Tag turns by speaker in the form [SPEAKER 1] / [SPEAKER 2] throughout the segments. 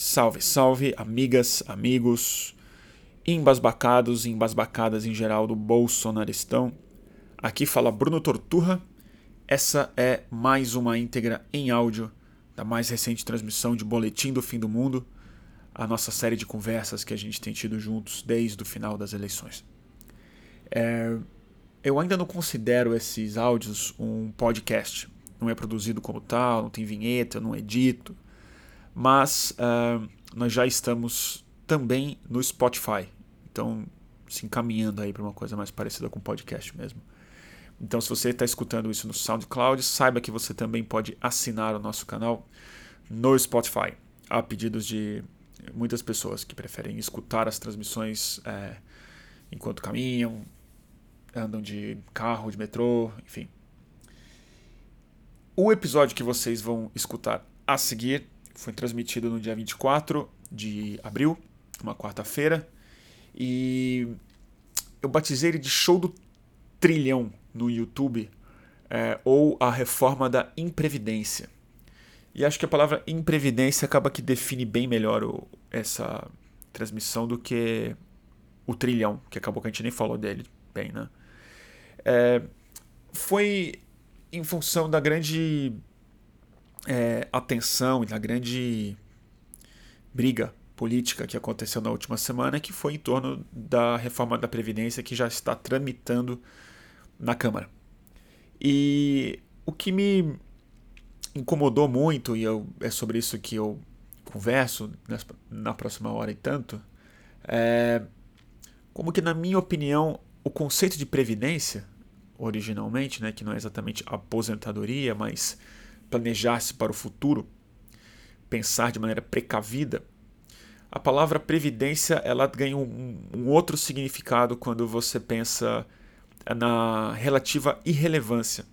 [SPEAKER 1] Salve, salve, amigas, amigos, embasbacados e embasbacadas em geral do Bolsonaristão. Aqui fala Bruno Torturra. Essa é mais uma íntegra em áudio da mais recente transmissão de Boletim do Fim do Mundo, a nossa série de conversas que a gente tem tido juntos desde o final das eleições. É, eu ainda não considero esses áudios um podcast. Não é produzido como tal, não tem vinheta, não edito mas uh, nós já estamos também no Spotify. Então, se encaminhando aí para uma coisa mais parecida com podcast mesmo. Então, se você está escutando isso no SoundCloud, saiba que você também pode assinar o nosso canal no Spotify. Há pedidos de muitas pessoas que preferem escutar as transmissões é, enquanto caminham, andam de carro, de metrô, enfim. O episódio que vocês vão escutar a seguir foi transmitido no dia 24 de abril, uma quarta-feira. E eu batizei ele de Show do Trilhão no YouTube, é, ou a reforma da imprevidência. E acho que a palavra imprevidência acaba que define bem melhor o, essa transmissão do que o trilhão, que acabou que a gente nem falou dele bem, né? É, foi em função da grande é, atenção e da grande briga política que aconteceu na última semana, que foi em torno da reforma da Previdência que já está tramitando na Câmara. E o que me incomodou muito, e eu, é sobre isso que eu converso na próxima hora e tanto, é como que, na minha opinião, o conceito de previdência, originalmente, né, que não é exatamente aposentadoria, mas planejar-se para o futuro, pensar de maneira precavida, a palavra previdência ela ganha um, um outro significado quando você pensa na relativa irrelevância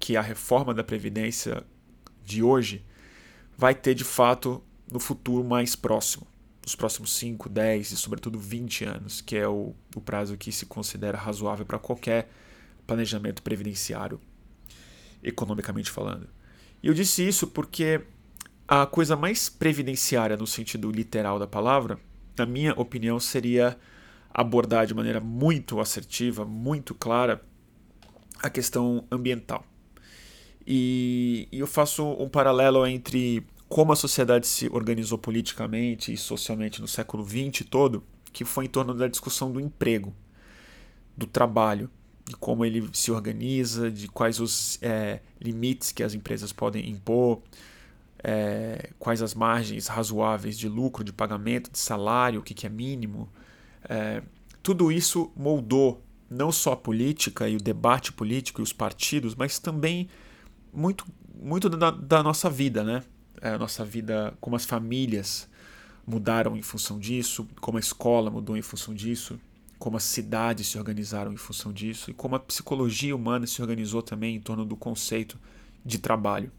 [SPEAKER 1] que a reforma da previdência de hoje vai ter de fato no futuro mais próximo, nos próximos 5, 10 e sobretudo 20 anos, que é o, o prazo que se considera razoável para qualquer planejamento previdenciário, economicamente falando. E eu disse isso porque a coisa mais previdenciária no sentido literal da palavra, na minha opinião, seria abordar de maneira muito assertiva, muito clara, a questão ambiental. E, e eu faço um paralelo entre como a sociedade se organizou politicamente e socialmente no século XX todo, que foi em torno da discussão do emprego, do trabalho, de como ele se organiza, de quais os é, limites que as empresas podem impor, é, quais as margens razoáveis de lucro, de pagamento, de salário, o que, que é mínimo. É, tudo isso moldou não só a política e o debate político e os partidos, mas também muito, muito da, da nossa vida, né? É, a nossa vida, como as famílias mudaram em função disso, como a escola mudou em função disso como as cidades se organizaram em função disso e como a psicologia humana se organizou também em torno do conceito de trabalho.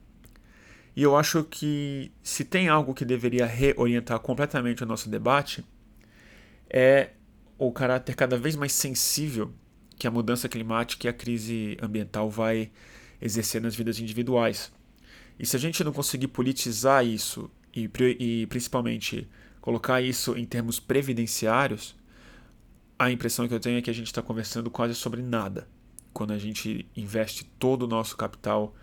[SPEAKER 1] E eu acho que se tem algo que deveria reorientar completamente o nosso debate é o caráter cada vez mais sensível que a mudança climática e a crise ambiental vai exercer nas vidas individuais. E se a gente não conseguir politizar isso e, e principalmente colocar isso em termos previdenciários, a impressão que eu tenho é que a gente está conversando quase sobre nada quando a gente investe todo o nosso capital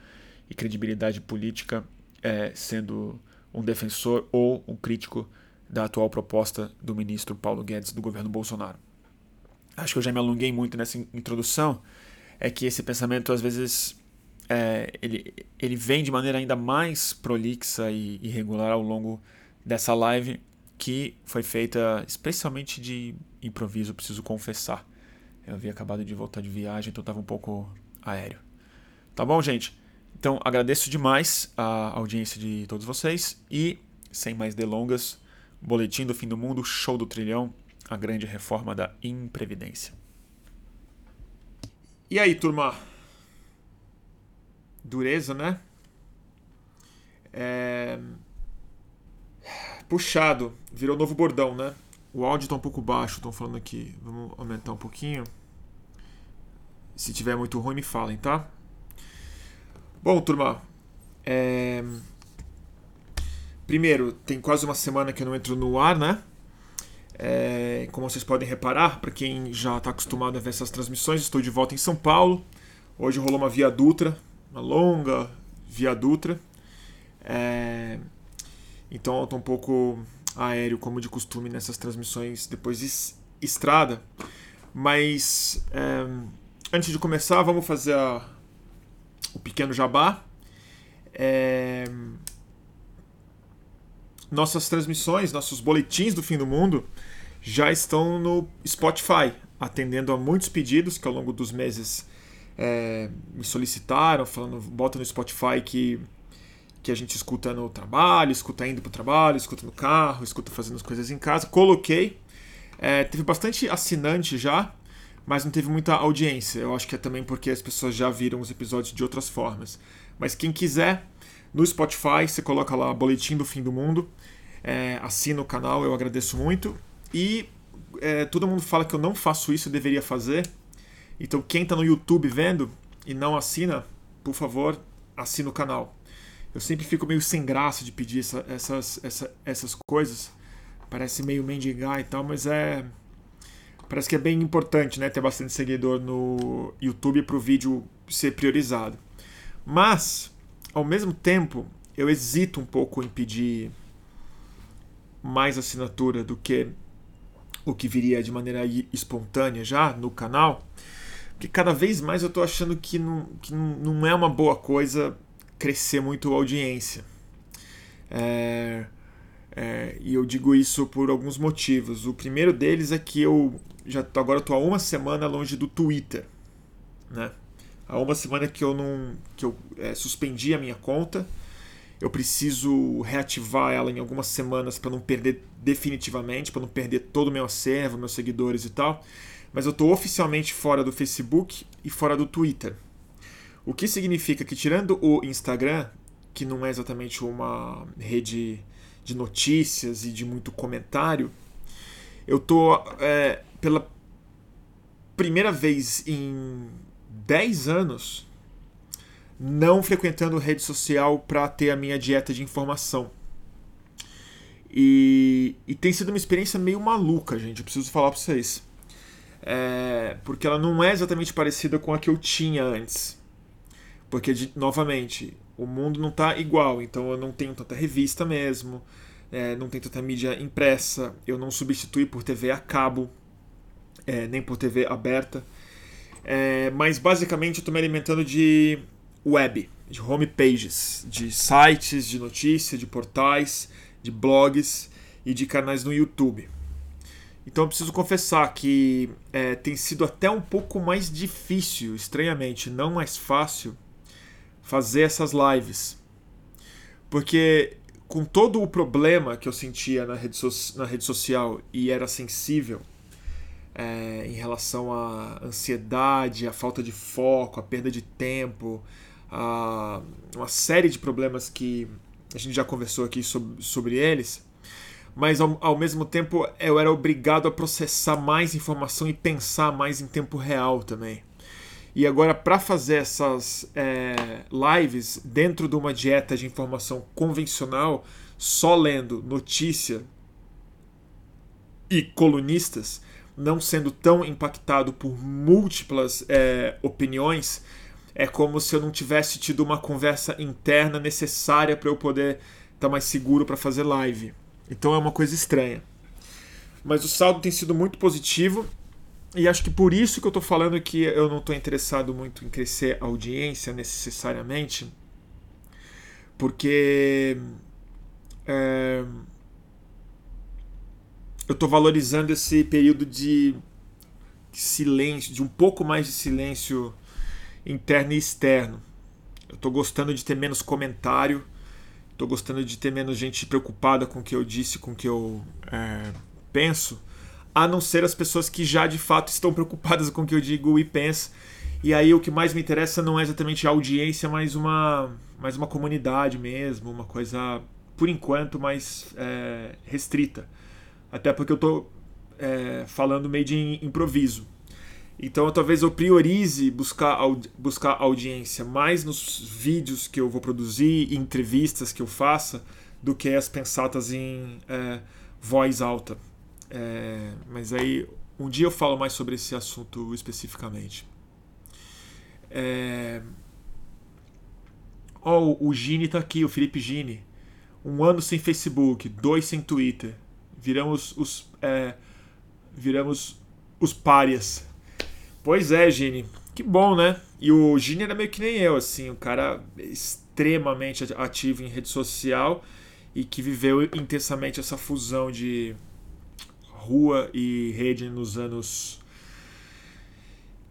[SPEAKER 1] e credibilidade política é, sendo um defensor ou um crítico da atual proposta do ministro Paulo Guedes do governo Bolsonaro. Acho que eu já me alonguei muito nessa introdução, é que esse pensamento às vezes é, ele, ele vem de maneira ainda mais prolixa e irregular ao longo dessa live, que foi feita especialmente de improviso, preciso confessar. Eu havia acabado de voltar de viagem, então estava um pouco aéreo. Tá bom, gente? Então agradeço demais a audiência de todos vocês e, sem mais delongas, Boletim do Fim do Mundo, Show do Trilhão, a grande reforma da Imprevidência. E aí, turma? Dureza, né? É puxado, virou novo bordão, né? O áudio tá um pouco baixo, estão falando aqui. Vamos aumentar um pouquinho. Se tiver muito ruim, me falem, tá? Bom, turma. É... primeiro, tem quase uma semana que eu não entro no ar, né? É, como vocês podem reparar, para quem já está acostumado a ver essas transmissões, estou de volta em São Paulo. Hoje rolou uma via Dutra, uma longa via Dutra. É, então eu estou um pouco aéreo, como de costume, nessas transmissões depois de estrada. Mas é, antes de começar, vamos fazer a, o pequeno jabá. É, nossas transmissões, nossos boletins do fim do mundo já estão no Spotify, atendendo a muitos pedidos que ao longo dos meses é, me solicitaram, falando, bota no Spotify que, que a gente escuta no trabalho, escuta indo para o trabalho, escuta no carro, escuta fazendo as coisas em casa. Coloquei. É, teve bastante assinante já, mas não teve muita audiência. Eu acho que é também porque as pessoas já viram os episódios de outras formas. Mas quem quiser, no Spotify, você coloca lá Boletim do Fim do Mundo, é, assina o canal, eu agradeço muito. E é, todo mundo fala que eu não faço isso, eu deveria fazer. Então quem está no YouTube vendo e não assina, por favor, assina o canal. Eu sempre fico meio sem graça de pedir essa, essas, essa, essas coisas. Parece meio mendigar e tal, mas é. Parece que é bem importante né, ter bastante seguidor no YouTube para o vídeo ser priorizado. Mas, ao mesmo tempo, eu hesito um pouco em pedir mais assinatura do que o que viria de maneira espontânea já no canal, porque cada vez mais eu estou achando que não, que não é uma boa coisa crescer muito a audiência. É, é, e eu digo isso por alguns motivos. O primeiro deles é que eu já tô, agora estou há uma semana longe do Twitter, né? Há uma semana que eu não que eu é, suspendi a minha conta eu preciso reativar ela em algumas semanas para não perder definitivamente, para não perder todo o meu acervo, meus seguidores e tal. Mas eu estou oficialmente fora do Facebook e fora do Twitter. O que significa que, tirando o Instagram, que não é exatamente uma rede de notícias e de muito comentário, eu tô é, pela primeira vez em 10 anos não frequentando rede social para ter a minha dieta de informação. E, e, tem sido uma experiência meio maluca, gente. Eu preciso falar para vocês. É, porque ela não é exatamente parecida com a que eu tinha antes. Porque, de, novamente, o mundo não está igual. Então eu não tenho tanta revista mesmo. É, não tenho tanta mídia impressa. Eu não substituí por TV a cabo. É, nem por TV aberta. É, mas basicamente eu estou me alimentando de web, de homepages, de sites de notícia, de portais, de blogs e de canais no YouTube. Então eu preciso confessar que é, tem sido até um pouco mais difícil, estranhamente, não mais fácil, fazer essas lives. Porque com todo o problema que eu sentia na rede, so na rede social e era sensível é, em relação à ansiedade, à falta de foco, à perda de tempo, a uma série de problemas que a gente já conversou aqui sobre, sobre eles, mas ao, ao mesmo tempo eu era obrigado a processar mais informação e pensar mais em tempo real também. E agora, para fazer essas é, lives dentro de uma dieta de informação convencional, só lendo notícia e colunistas, não sendo tão impactado por múltiplas é, opiniões, é como se eu não tivesse tido uma conversa interna necessária para eu poder estar tá mais seguro para fazer live. Então é uma coisa estranha. Mas o saldo tem sido muito positivo e acho que por isso que eu estou falando que eu não estou interessado muito em crescer a audiência necessariamente, porque é, eu estou valorizando esse período de silêncio, de um pouco mais de silêncio interno e externo. Eu estou gostando de ter menos comentário, estou gostando de ter menos gente preocupada com o que eu disse, com o que eu é, penso, a não ser as pessoas que já de fato estão preocupadas com o que eu digo e penso. E aí o que mais me interessa não é exatamente a audiência, mas uma, mais uma comunidade mesmo, uma coisa, por enquanto, mais é, restrita. Até porque eu estou é, falando meio de improviso. Então talvez eu priorize buscar, buscar audiência mais nos vídeos que eu vou produzir, entrevistas que eu faça, do que as pensatas em é, voz alta. É, mas aí um dia eu falo mais sobre esse assunto especificamente. É... O Gini tá aqui, o Felipe Gini. Um ano sem Facebook, dois sem Twitter. Viramos os. É... Viramos os párias. Pois é, Gini. Que bom, né? E o Gini era meio que nem eu, assim, um cara extremamente ativo em rede social e que viveu intensamente essa fusão de rua e rede nos anos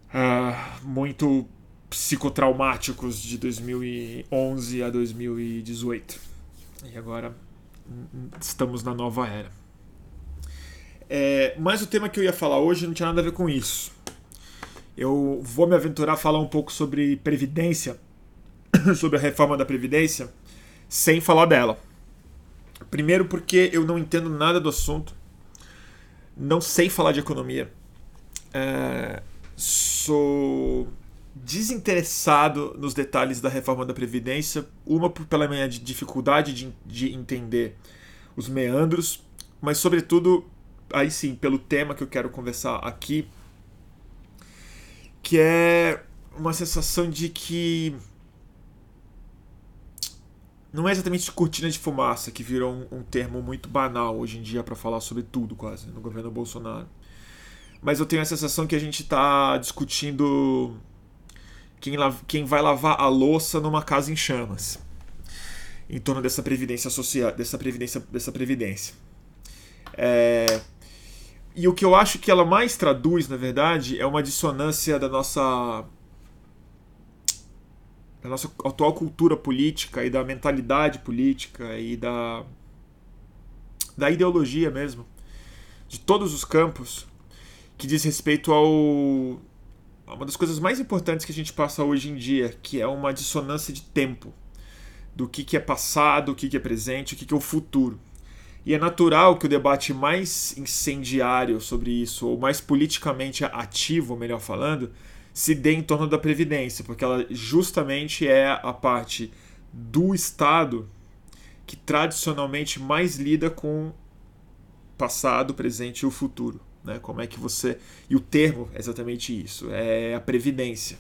[SPEAKER 1] uh, muito psicotraumáticos de 2011 a 2018. E agora estamos na nova era. É, mas o tema que eu ia falar hoje não tinha nada a ver com isso. Eu vou me aventurar a falar um pouco sobre previdência, sobre a reforma da previdência, sem falar dela. Primeiro porque eu não entendo nada do assunto, não sei falar de economia, é, sou desinteressado nos detalhes da reforma da Previdência, uma pela minha dificuldade de, de entender os meandros, mas sobretudo, aí sim, pelo tema que eu quero conversar aqui, que é uma sensação de que não é exatamente cortina de fumaça, que virou um, um termo muito banal hoje em dia para falar sobre tudo, quase, no governo Bolsonaro. Mas eu tenho a sensação que a gente está discutindo quem, quem vai lavar a louça numa casa em chamas, em torno dessa previdência social, dessa previdência, dessa previdência. É, e o que eu acho que ela mais traduz, na verdade, é uma dissonância da nossa da nossa atual cultura política e da mentalidade política e da, da ideologia mesmo, de todos os campos, que diz respeito ao uma das coisas mais importantes que a gente passa hoje em dia, que é uma dissonância de tempo, do que, que é passado, o que, que é presente, o que, que é o futuro. E é natural que o debate mais incendiário sobre isso, ou mais politicamente ativo, melhor falando, se dê em torno da Previdência, porque ela justamente é a parte do Estado que tradicionalmente mais lida com passado, presente e o futuro. Né? Como é que você. E o termo é exatamente isso: é a previdência,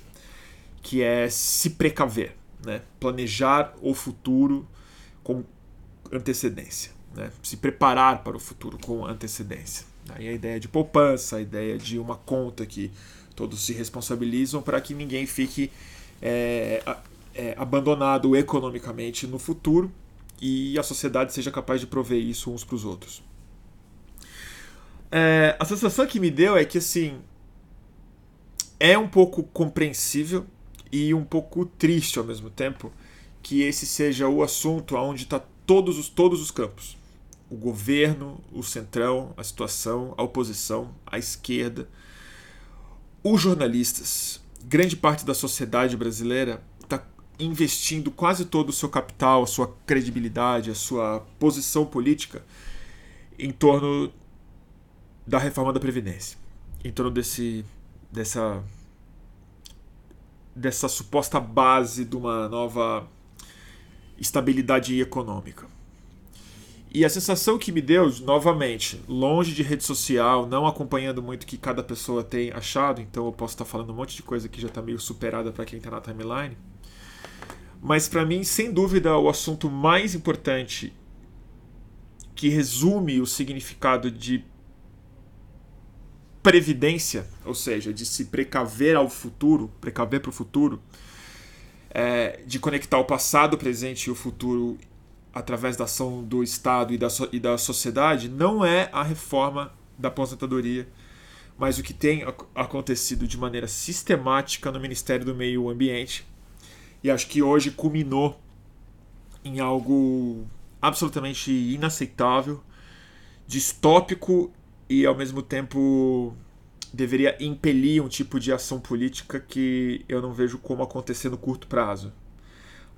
[SPEAKER 1] que é se precaver, né? planejar o futuro com antecedência, né? se preparar para o futuro com antecedência. Aí a ideia de poupança, a ideia de uma conta que todos se responsabilizam para que ninguém fique é, é, abandonado economicamente no futuro e a sociedade seja capaz de prover isso uns para os outros. É, a sensação que me deu é que assim é um pouco compreensível e um pouco triste ao mesmo tempo que esse seja o assunto onde está todos os, todos os campos. O governo, o centrão, a situação, a oposição, a esquerda, os jornalistas, grande parte da sociedade brasileira está investindo quase todo o seu capital, a sua credibilidade, a sua posição política em torno da reforma da Previdência, em torno desse, dessa, dessa suposta base de uma nova estabilidade econômica. E a sensação que me deu, novamente, longe de rede social, não acompanhando muito o que cada pessoa tem achado, então eu posso estar falando um monte de coisa que já está meio superada para quem está na timeline. Mas para mim, sem dúvida, o assunto mais importante que resume o significado de previdência, ou seja, de se precaver ao futuro, precaver para o futuro, é, de conectar o passado, o presente e o futuro através da ação do Estado e da, so e da sociedade não é a reforma da aposentadoria, mas o que tem acontecido de maneira sistemática no Ministério do Meio Ambiente. E acho que hoje culminou em algo absolutamente inaceitável, distópico e ao mesmo tempo deveria impelir um tipo de ação política que eu não vejo como acontecer no curto prazo.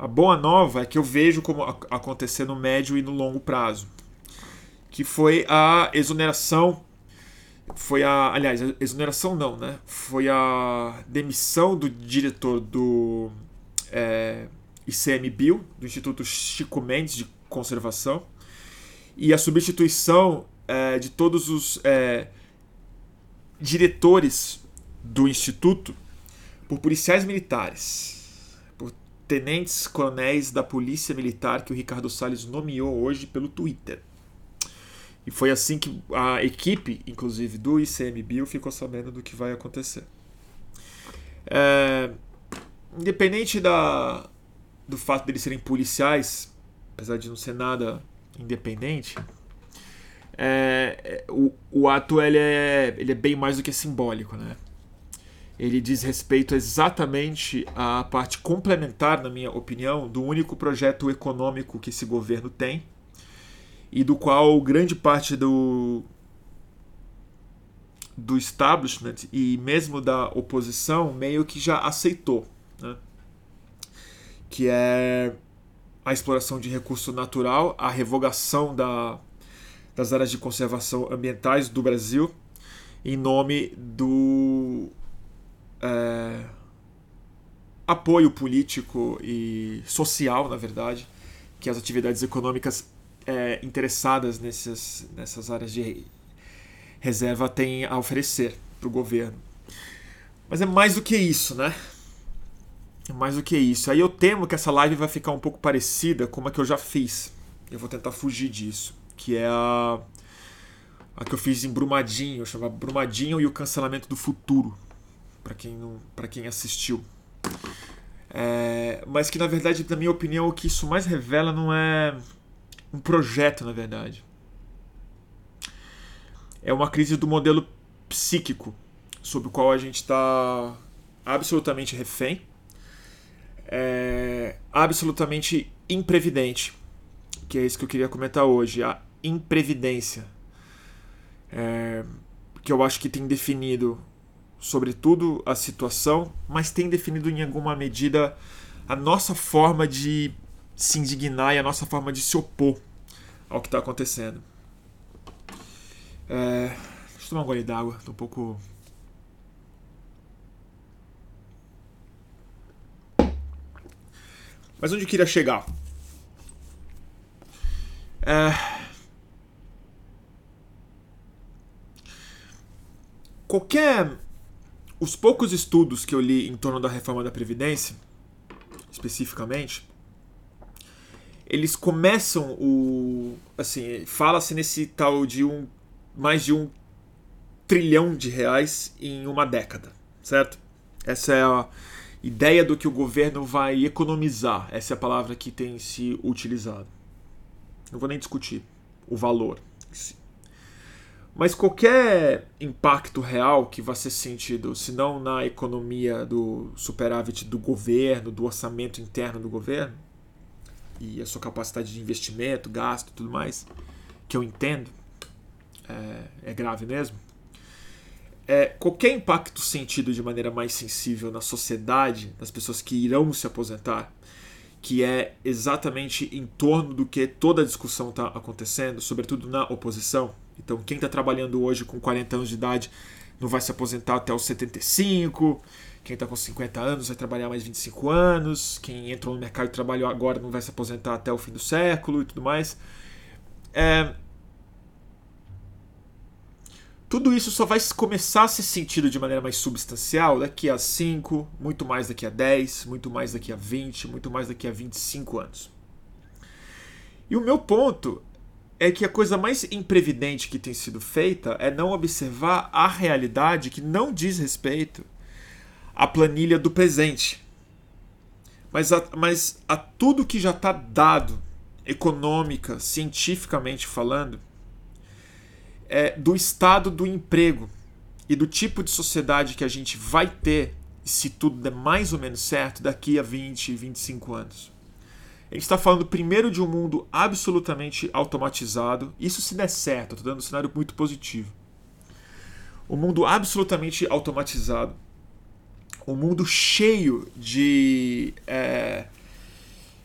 [SPEAKER 1] A boa nova é que eu vejo como acontecer no médio e no longo prazo, que foi a exoneração, foi a, aliás, a exoneração não, né? Foi a demissão do diretor do é, ICMBio, do Instituto Chico Mendes de conservação e a substituição é, de todos os é, diretores do instituto por policiais militares, tenentes coronéis da polícia militar que o Ricardo Salles nomeou hoje pelo Twitter. E foi assim que a equipe, inclusive do ICMBio, ficou sabendo do que vai acontecer. É, independente da, do fato de eles serem policiais, apesar de não ser nada independente, é, o, o ato ele é, ele é bem mais do que simbólico. Né? Ele diz respeito exatamente à parte complementar, na minha opinião, do único projeto econômico que esse governo tem, e do qual grande parte do, do establishment e mesmo da oposição meio que já aceitou, né? que é a exploração de recurso natural, a revogação da, das áreas de conservação ambientais do Brasil em nome do é, apoio político e social, na verdade, que as atividades econômicas é, interessadas nessas, nessas áreas de reserva têm a oferecer para o governo. Mas é mais do que isso, né? É mais do que isso. Aí eu temo que essa live vai ficar um pouco parecida com a que eu já fiz. Eu vou tentar fugir disso. Que é a, a que eu fiz em Brumadinho. Chama Brumadinho e o Cancelamento do Futuro. Para quem, não, quem assistiu. É, mas que na verdade, na minha opinião, o que isso mais revela não é um projeto, na verdade. É uma crise do modelo psíquico, sobre o qual a gente está absolutamente refém, é absolutamente imprevidente, que é isso que eu queria comentar hoje, a imprevidência, é, que eu acho que tem definido, sobretudo, a situação, mas tem definido em alguma medida a nossa forma de se indignar e a nossa forma de se opor ao que está acontecendo. É, deixa eu tomar um gole d'água, tô um pouco. Mas onde eu queria chegar? É... Qualquer. Os poucos estudos que eu li em torno da reforma da Previdência, especificamente, eles começam o. Assim, fala-se nesse tal de um. mais de um trilhão de reais em uma década, certo? Essa é a ideia do que o governo vai economizar. Essa é a palavra que tem se utilizado. Não vou nem discutir o valor. Mas qualquer impacto real que vá ser sentido, se não na economia do superávit do governo, do orçamento interno do governo, e a sua capacidade de investimento, gasto e tudo mais, que eu entendo, é, é grave mesmo. É, qualquer impacto sentido de maneira mais sensível na sociedade, das pessoas que irão se aposentar, que é exatamente em torno do que toda a discussão está acontecendo, sobretudo na oposição. Então, quem está trabalhando hoje com 40 anos de idade não vai se aposentar até os 75, quem está com 50 anos vai trabalhar mais 25 anos. Quem entrou no mercado de trabalho agora não vai se aposentar até o fim do século e tudo mais. É... Tudo isso só vai começar a ser sentido de maneira mais substancial daqui a 5, muito mais daqui a 10, muito mais daqui a 20, muito mais daqui a 25 anos. E o meu ponto é que a coisa mais imprevidente que tem sido feita é não observar a realidade que não diz respeito a planilha do presente. Mas a, mas a tudo que já está dado, econômica, cientificamente falando, é, do estado do emprego e do tipo de sociedade que a gente vai ter, se tudo der mais ou menos certo, daqui a 20, 25 anos. A gente está falando primeiro de um mundo absolutamente automatizado. Isso se der certo, estou dando um cenário muito positivo. Um mundo absolutamente automatizado um mundo cheio de é,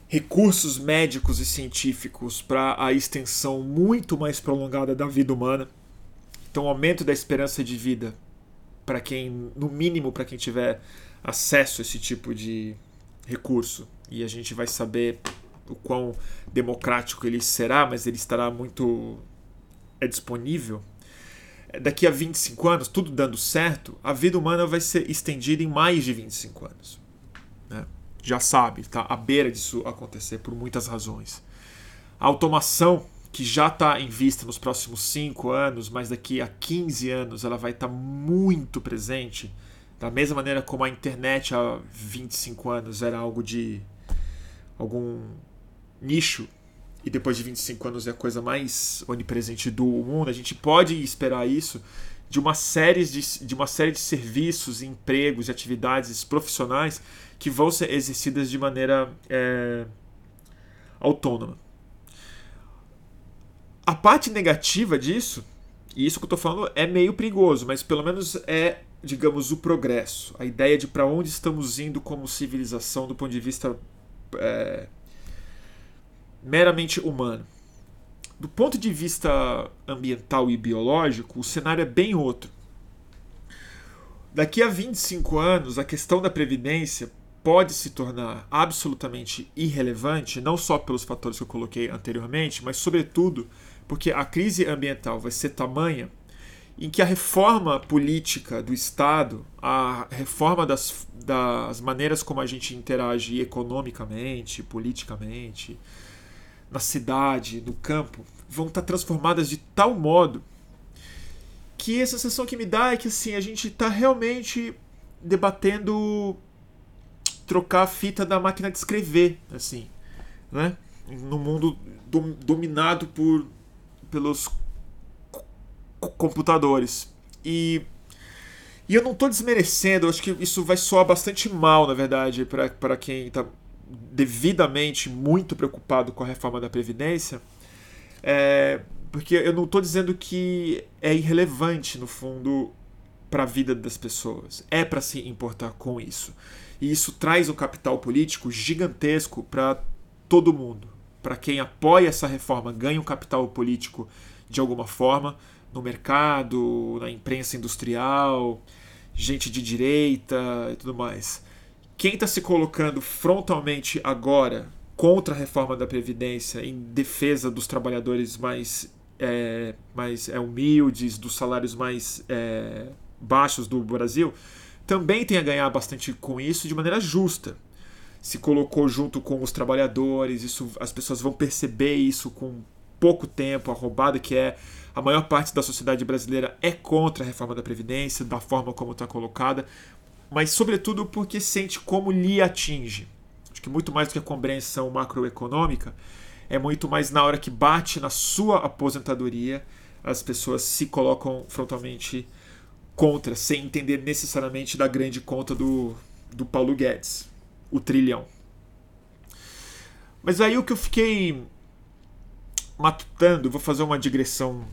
[SPEAKER 1] recursos médicos e científicos para a extensão muito mais prolongada da vida humana. Então, aumento da esperança de vida para quem, no mínimo, para quem tiver acesso a esse tipo de recurso. E a gente vai saber o quão democrático ele será, mas ele estará muito é disponível. Daqui a 25 anos, tudo dando certo, a vida humana vai ser estendida em mais de 25 anos. Né? Já sabe, está à beira disso acontecer por muitas razões. A automação, que já está em vista nos próximos 5 anos, mas daqui a 15 anos ela vai estar tá muito presente, da mesma maneira como a internet há 25 anos era algo de algum nicho e depois de 25 anos é a coisa mais onipresente do mundo, a gente pode esperar isso de uma série de, de uma série de serviços, empregos, atividades profissionais que vão ser exercidas de maneira é, autônoma. A parte negativa disso, e isso que eu estou falando é meio perigoso, mas pelo menos é, digamos, o progresso, a ideia de para onde estamos indo como civilização do ponto de vista é, meramente humano. Do ponto de vista ambiental e biológico, o cenário é bem outro. Daqui a 25 anos, a questão da previdência pode se tornar absolutamente irrelevante, não só pelos fatores que eu coloquei anteriormente, mas sobretudo porque a crise ambiental vai ser tamanha em que a reforma política do Estado, a reforma das, das maneiras como a gente interage economicamente, politicamente, na cidade, no campo, vão estar transformadas de tal modo que a sensação que me dá é que assim, a gente está realmente debatendo trocar a fita da máquina de escrever, assim, né? No mundo dom, dominado por pelos computadores. E e eu não estou desmerecendo, eu acho que isso vai soar bastante mal, na verdade, para quem está devidamente muito preocupado com a reforma da Previdência. É, porque eu não estou dizendo que é irrelevante, no fundo, para a vida das pessoas. É para se importar com isso. E isso traz um capital político gigantesco para todo mundo. Para quem apoia essa reforma, ganha um capital político de alguma forma no mercado, na imprensa industrial, gente de direita e tudo mais. Quem está se colocando frontalmente agora contra a reforma da Previdência, em defesa dos trabalhadores mais, é, mais é, humildes, dos salários mais é, baixos do Brasil, também tem a ganhar bastante com isso de maneira justa. Se colocou junto com os trabalhadores, isso, as pessoas vão perceber isso com pouco tempo, a roubada que é. A maior parte da sociedade brasileira é contra a reforma da Previdência, da forma como está colocada, mas sobretudo porque sente como lhe atinge. Acho que muito mais do que a compreensão macroeconômica, é muito mais na hora que bate na sua aposentadoria, as pessoas se colocam frontalmente contra, sem entender necessariamente da grande conta do, do Paulo Guedes, o trilhão. Mas aí o que eu fiquei matutando, vou fazer uma digressão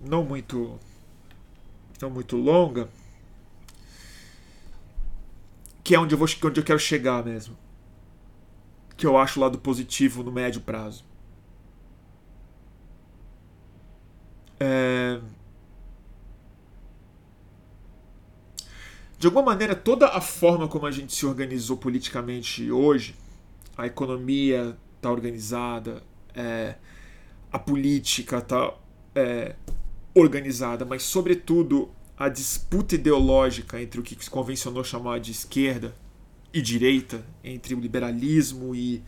[SPEAKER 1] não muito não muito longa, que é onde eu, vou, onde eu quero chegar mesmo. Que eu acho o lado positivo no médio prazo. É, de alguma maneira, toda a forma como a gente se organizou politicamente hoje, a economia está organizada, é, a política está é, organizada, mas, sobretudo, a disputa ideológica entre o que se convencionou chamar de esquerda e direita, entre o liberalismo e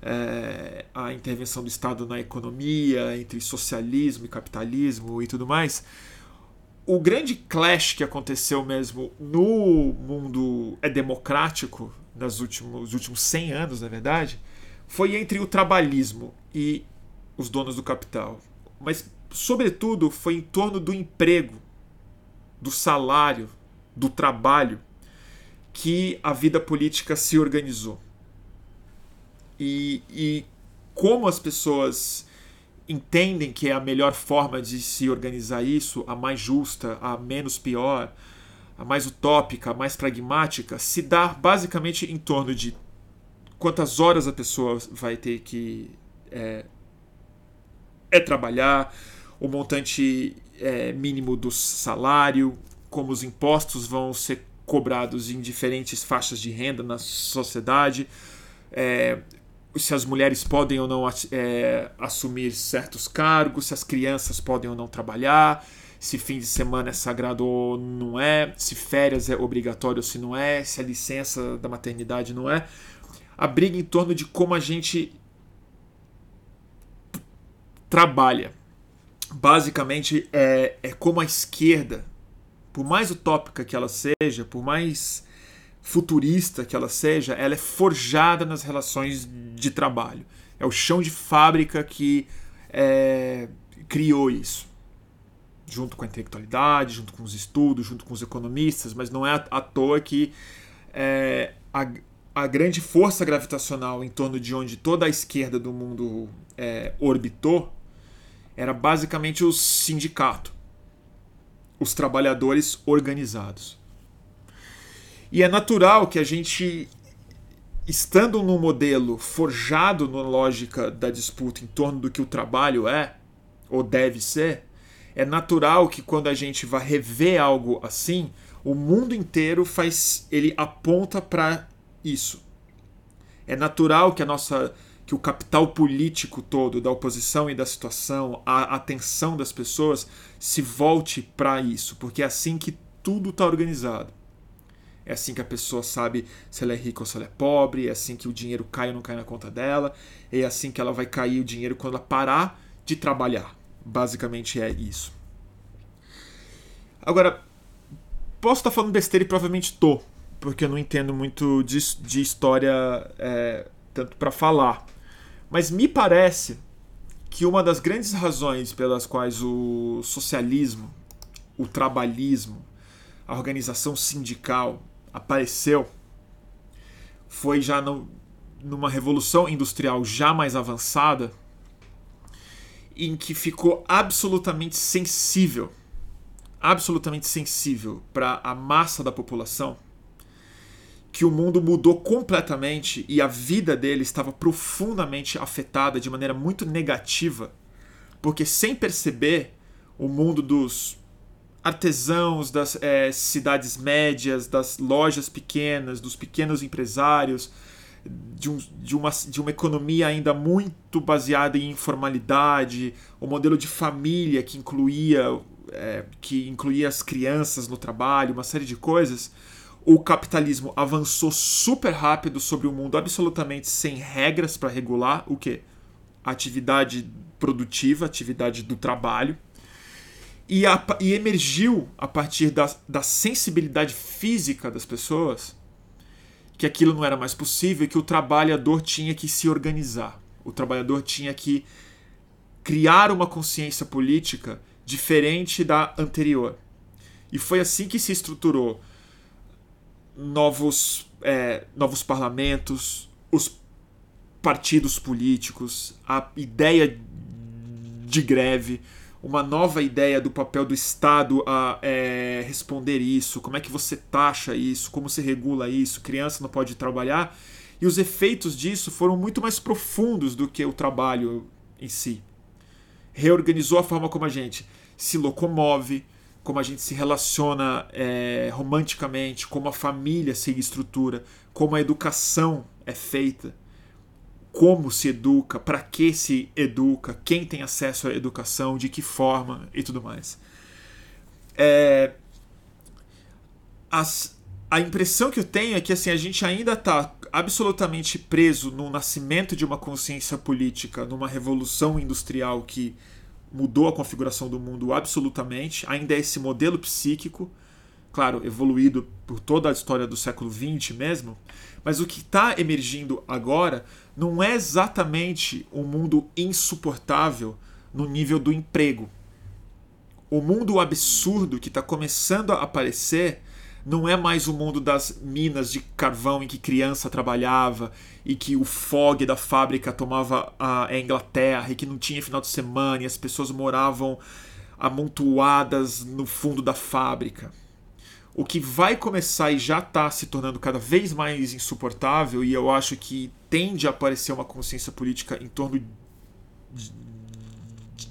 [SPEAKER 1] é, a intervenção do Estado na economia, entre socialismo e capitalismo e tudo mais o grande clash que aconteceu mesmo no mundo é democrático, nos últimos, últimos 100 anos, na verdade, foi entre o trabalhismo e os donos do capital. Mas, sobretudo, foi em torno do emprego, do salário, do trabalho, que a vida política se organizou. E, e como as pessoas entendem que é a melhor forma de se organizar isso, a mais justa, a menos pior, a mais utópica, a mais pragmática, se dá basicamente em torno de quantas horas a pessoa vai ter que é, é trabalhar, o montante é, mínimo do salário, como os impostos vão ser cobrados em diferentes faixas de renda na sociedade, é, se as mulheres podem ou não é, assumir certos cargos, se as crianças podem ou não trabalhar, se fim de semana é sagrado ou não é, se férias é obrigatório ou se não é, se a licença da maternidade não é. A briga em torno de como a gente trabalha. Basicamente é, é como a esquerda, por mais utópica que ela seja, por mais futurista que ela seja, ela é forjada nas relações de trabalho. É o chão de fábrica que é, criou isso. Junto com a intelectualidade, junto com os estudos, junto com os economistas, mas não é à toa que é, a, a grande força gravitacional em torno de onde toda a esquerda do mundo é, orbitou era basicamente o sindicato, os trabalhadores organizados. E é natural que a gente, estando num modelo forjado na lógica da disputa em torno do que o trabalho é, ou deve ser, é natural que quando a gente vai rever algo assim, o mundo inteiro faz, ele aponta para isso. É natural que a nossa que o capital político todo da oposição e da situação, a atenção das pessoas se volte para isso, porque é assim que tudo está organizado. É assim que a pessoa sabe se ela é rica ou se ela é pobre, é assim que o dinheiro cai ou não cai na conta dela, é assim que ela vai cair o dinheiro quando ela parar de trabalhar. Basicamente é isso. Agora, posso estar falando besteira e provavelmente tô, porque eu não entendo muito de, de história é, tanto para falar. Mas me parece que uma das grandes razões pelas quais o socialismo, o trabalhismo, a organização sindical apareceu foi já no, numa revolução industrial já mais avançada, em que ficou absolutamente sensível, absolutamente sensível para a massa da população, que o mundo mudou completamente e a vida dele estava profundamente afetada de maneira muito negativa, porque sem perceber, o mundo dos artesãos das é, cidades médias, das lojas pequenas, dos pequenos empresários, de, um, de, uma, de uma economia ainda muito baseada em informalidade, o modelo de família que incluía, é, que incluía as crianças no trabalho, uma série de coisas. O capitalismo avançou super rápido sobre um mundo absolutamente sem regras para regular o que? Atividade produtiva, atividade do trabalho e, a, e emergiu a partir da, da sensibilidade física das pessoas que aquilo não era mais possível que o trabalhador tinha que se organizar. O trabalhador tinha que criar uma consciência política diferente da anterior. E foi assim que se estruturou novos, é, novos parlamentos, os partidos políticos, a ideia de greve, uma nova ideia do papel do Estado a é, responder isso, como é que você taxa isso, como se regula isso, criança não pode trabalhar. E os efeitos disso foram muito mais profundos do que o trabalho em si. Reorganizou a forma como a gente se locomove, como a gente se relaciona é, romanticamente, como a família se estrutura, como a educação é feita como se educa, para que se educa, quem tem acesso à educação, de que forma e tudo mais. É, as, a impressão que eu tenho é que assim, a gente ainda está absolutamente preso no nascimento de uma consciência política, numa revolução industrial que mudou a configuração do mundo absolutamente. Ainda é esse modelo psíquico, claro, evoluído por toda a história do século XX mesmo, mas o que está emergindo agora não é exatamente um mundo insuportável no nível do emprego. O mundo absurdo que está começando a aparecer não é mais o mundo das minas de carvão em que criança trabalhava e que o fog da fábrica tomava a, Inglaterra e que não tinha final de semana e as pessoas moravam amontoadas no fundo da fábrica o que vai começar e já está se tornando cada vez mais insuportável, e eu acho que tende a aparecer uma consciência política em torno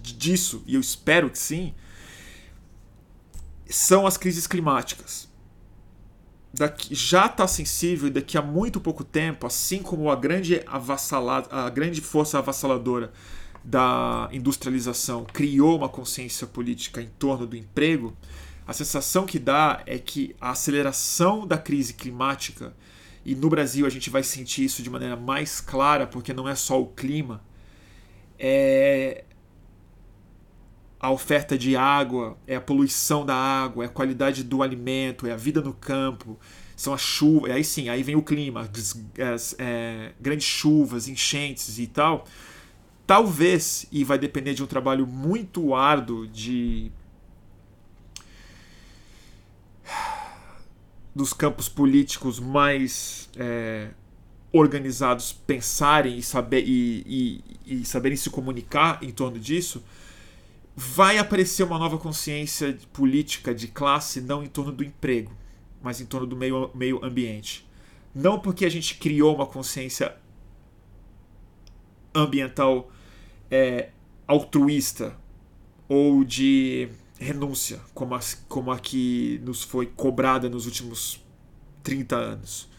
[SPEAKER 1] disso, e eu espero que sim, são as crises climáticas. Daqui, já está sensível e daqui a muito pouco tempo, assim como a grande, avassalada, a grande força avassaladora da industrialização criou uma consciência política em torno do emprego, a sensação que dá é que a aceleração da crise climática, e no Brasil a gente vai sentir isso de maneira mais clara, porque não é só o clima, é a oferta de água, é a poluição da água, é a qualidade do alimento, é a vida no campo, são as chuvas, aí sim, aí vem o clima, as, as é, grandes chuvas, enchentes e tal. Talvez, e vai depender de um trabalho muito árduo de dos campos políticos mais é, organizados pensarem e, saber, e, e, e saberem se comunicar em torno disso, vai aparecer uma nova consciência política de classe não em torno do emprego, mas em torno do meio, meio ambiente. Não porque a gente criou uma consciência ambiental é, altruísta ou de renúncia, como a, como a que nos foi cobrada nos últimos 30 anos.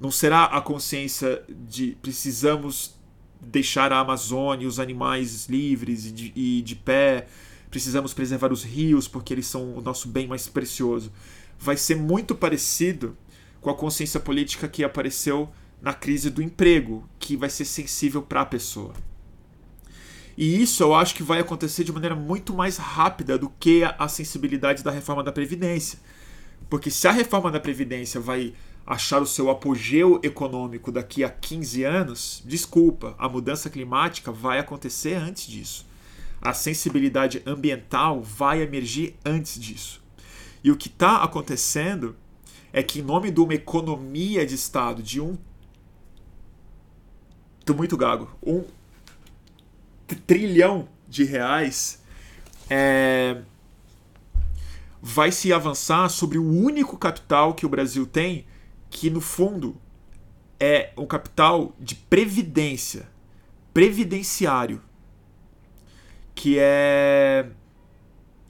[SPEAKER 1] Não será a consciência de precisamos deixar a Amazônia e os animais livres e de, e de pé, precisamos preservar os rios porque eles são o nosso bem mais precioso. Vai ser muito parecido com a consciência política que apareceu na crise do emprego, que vai ser sensível para a pessoa. E isso eu acho que vai acontecer de maneira muito mais rápida do que a sensibilidade da reforma da Previdência. Porque se a reforma da Previdência vai achar o seu apogeu econômico daqui a 15 anos, desculpa, a mudança climática vai acontecer antes disso. A sensibilidade ambiental vai emergir antes disso. E o que está acontecendo é que, em nome de uma economia de Estado de um. Muito gago. Um trilhão de reais. É, vai se avançar sobre o único capital que o Brasil tem, que no fundo é um capital de previdência, previdenciário, que é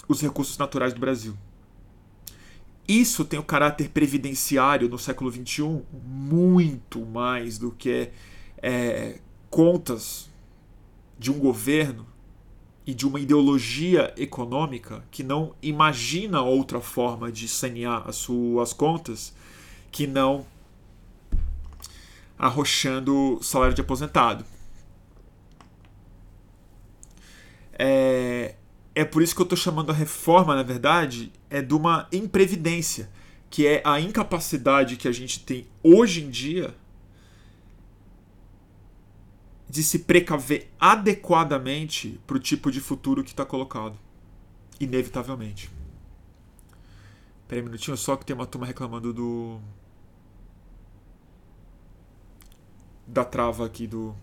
[SPEAKER 1] os recursos naturais do Brasil. Isso tem o caráter previdenciário no século XXI muito mais do que é, contas de um governo e de uma ideologia econômica que não imagina outra forma de sanear as suas contas que não arrochando salário de aposentado. É, é por isso que eu estou chamando a reforma, na verdade, é de uma imprevidência, que é a incapacidade que a gente tem hoje em dia de se precaver adequadamente para o tipo de futuro que está colocado. Inevitavelmente. Pera aí um minutinho só que tem uma turma reclamando do. Da trava aqui do.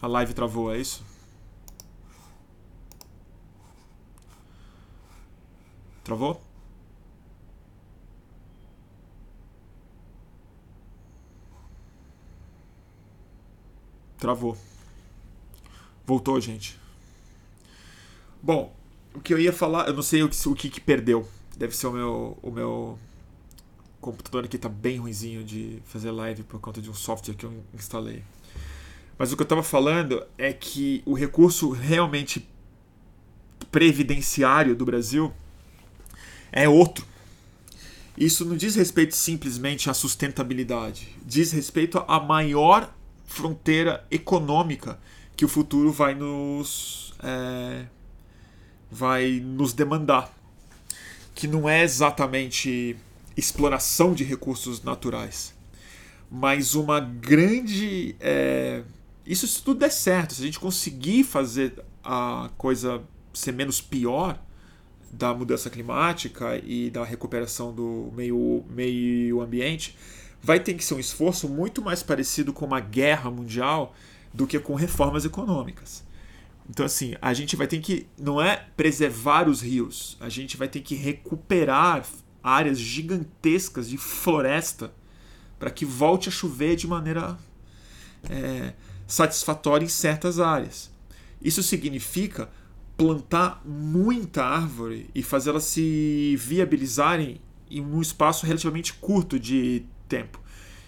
[SPEAKER 1] A live travou, é isso? Travou? Travou. Voltou, gente. Bom, o que eu ia falar, eu não sei o que, o que, que perdeu. Deve ser o meu, o meu computador aqui tá bem ruizinho de fazer live por conta de um software que eu instalei. Mas o que eu estava falando é que o recurso realmente previdenciário do Brasil é outro. Isso não diz respeito simplesmente à sustentabilidade, diz respeito à maior fronteira econômica que o futuro vai nos é, vai nos demandar, que não é exatamente exploração de recursos naturais, mas uma grande é, isso se tudo der certo, se a gente conseguir fazer a coisa ser menos pior, da mudança climática e da recuperação do meio, meio ambiente, vai ter que ser um esforço muito mais parecido com uma guerra mundial do que com reformas econômicas. Então, assim, a gente vai ter que, não é preservar os rios, a gente vai ter que recuperar áreas gigantescas de floresta para que volte a chover de maneira é, satisfatória em certas áreas. Isso significa plantar muita árvore e fazê-las se viabilizarem em um espaço relativamente curto de tempo.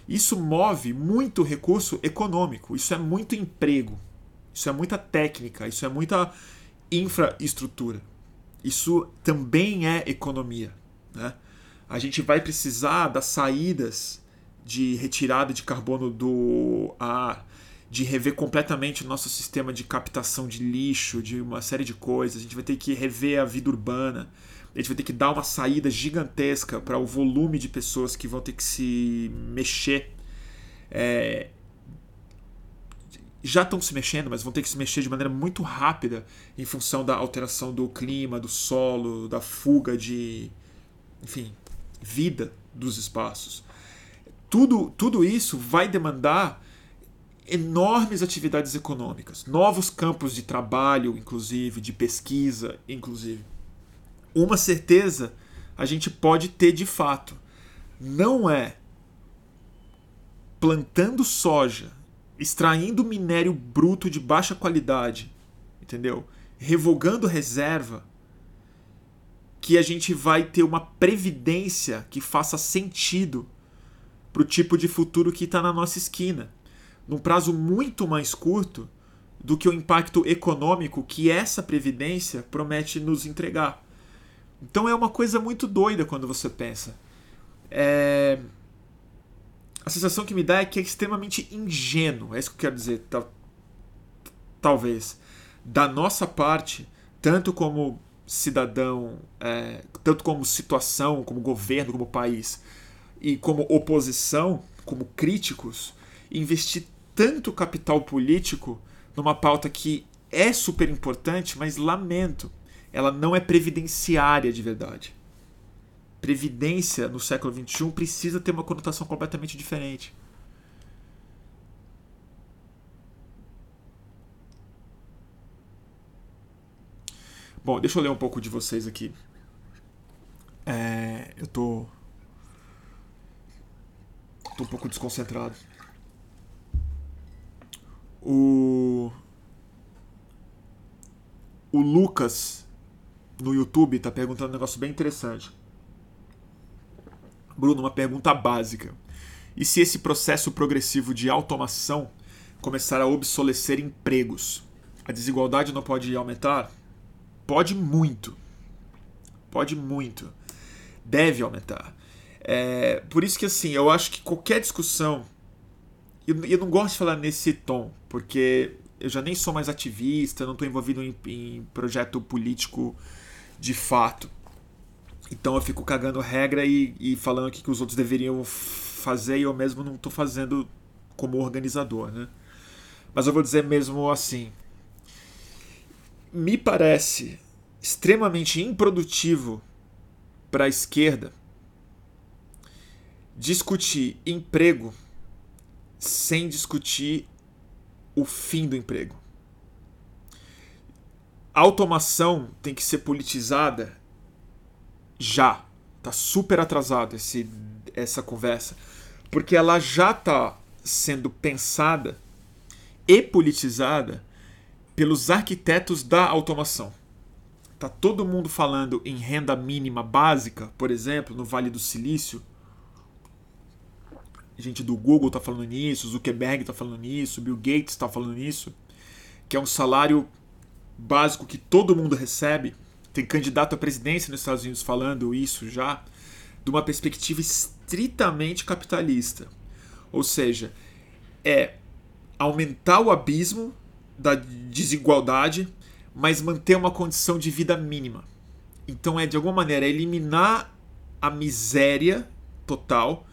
[SPEAKER 1] Isso move muito recurso econômico, isso é muito emprego, isso é muita técnica, isso é muita infraestrutura. Isso também é economia. Né? A gente vai precisar das saídas de retirada de carbono do ar, de rever completamente o nosso sistema de captação de lixo, de uma série de coisas. A gente vai ter que rever a vida urbana. A gente vai ter que dar uma saída gigantesca para o volume de pessoas que vão ter que se mexer. É... Já estão se mexendo, mas vão ter que se mexer de maneira muito rápida em função da alteração do clima, do solo, da fuga de, enfim, vida dos espaços. Tudo, tudo isso vai demandar enormes atividades econômicas, novos campos de trabalho, inclusive, de pesquisa, inclusive. Uma certeza a gente pode ter de fato. Não é plantando soja, extraindo minério bruto de baixa qualidade, entendeu? Revogando reserva, que a gente vai ter uma previdência que faça sentido para o tipo de futuro que está na nossa esquina num prazo muito mais curto do que o impacto econômico que essa previdência promete nos entregar. Então é uma coisa muito doida quando você pensa. É... A sensação que me dá é que é extremamente ingênuo, é isso que eu quero dizer, talvez, da nossa parte, tanto como cidadão, é... tanto como situação, como governo, como país, e como oposição, como críticos, investir tanto capital político numa pauta que é super importante, mas lamento, ela não é previdenciária de verdade. Previdência no século XXI precisa ter uma conotação completamente diferente. Bom, deixa eu ler um pouco de vocês aqui. É, eu tô. tô um pouco desconcentrado. O. O Lucas no YouTube está perguntando um negócio bem interessante. Bruno, uma pergunta básica. E se esse processo progressivo de automação começar a obsolecer empregos? A desigualdade não pode aumentar? Pode muito. Pode muito. Deve aumentar. É, por isso que assim, eu acho que qualquer discussão eu, eu não gosto de falar nesse tom, porque eu já nem sou mais ativista, não estou envolvido em, em projeto político de fato. Então eu fico cagando regra e, e falando o que os outros deveriam fazer e eu mesmo não estou fazendo como organizador, né? Mas eu vou dizer mesmo assim. Me parece extremamente improdutivo para a esquerda discutir emprego sem discutir o fim do emprego. A automação tem que ser politizada já. Tá super atrasado esse, essa conversa. Porque ela já está sendo pensada e politizada pelos arquitetos da automação. Tá todo mundo falando em renda mínima básica, por exemplo, no Vale do Silício, gente do Google está falando nisso, Zuckerberg está falando nisso, Bill Gates está falando nisso, que é um salário básico que todo mundo recebe. Tem candidato à presidência nos Estados Unidos falando isso já, de uma perspectiva estritamente capitalista. Ou seja, é aumentar o abismo da desigualdade, mas manter uma condição de vida mínima. Então é de alguma maneira eliminar a miséria total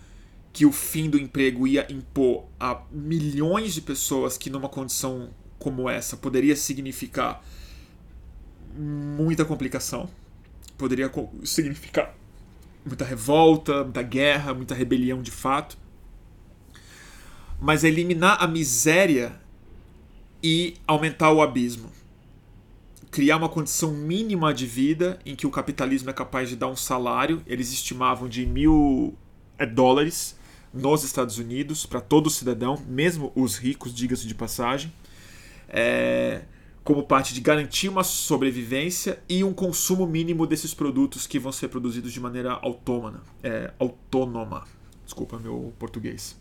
[SPEAKER 1] que o fim do emprego ia impor a milhões de pessoas que numa condição como essa poderia significar muita complicação, poderia significar muita revolta, muita guerra, muita rebelião de fato. Mas eliminar a miséria e aumentar o abismo. Criar uma condição mínima de vida em que o capitalismo é capaz de dar um salário, eles estimavam de mil é, dólares nos Estados Unidos para todo cidadão, mesmo os ricos, diga-se de passagem, é, como parte de garantir uma sobrevivência e um consumo mínimo desses produtos que vão ser produzidos de maneira autônoma. É, autônoma. Desculpa meu português.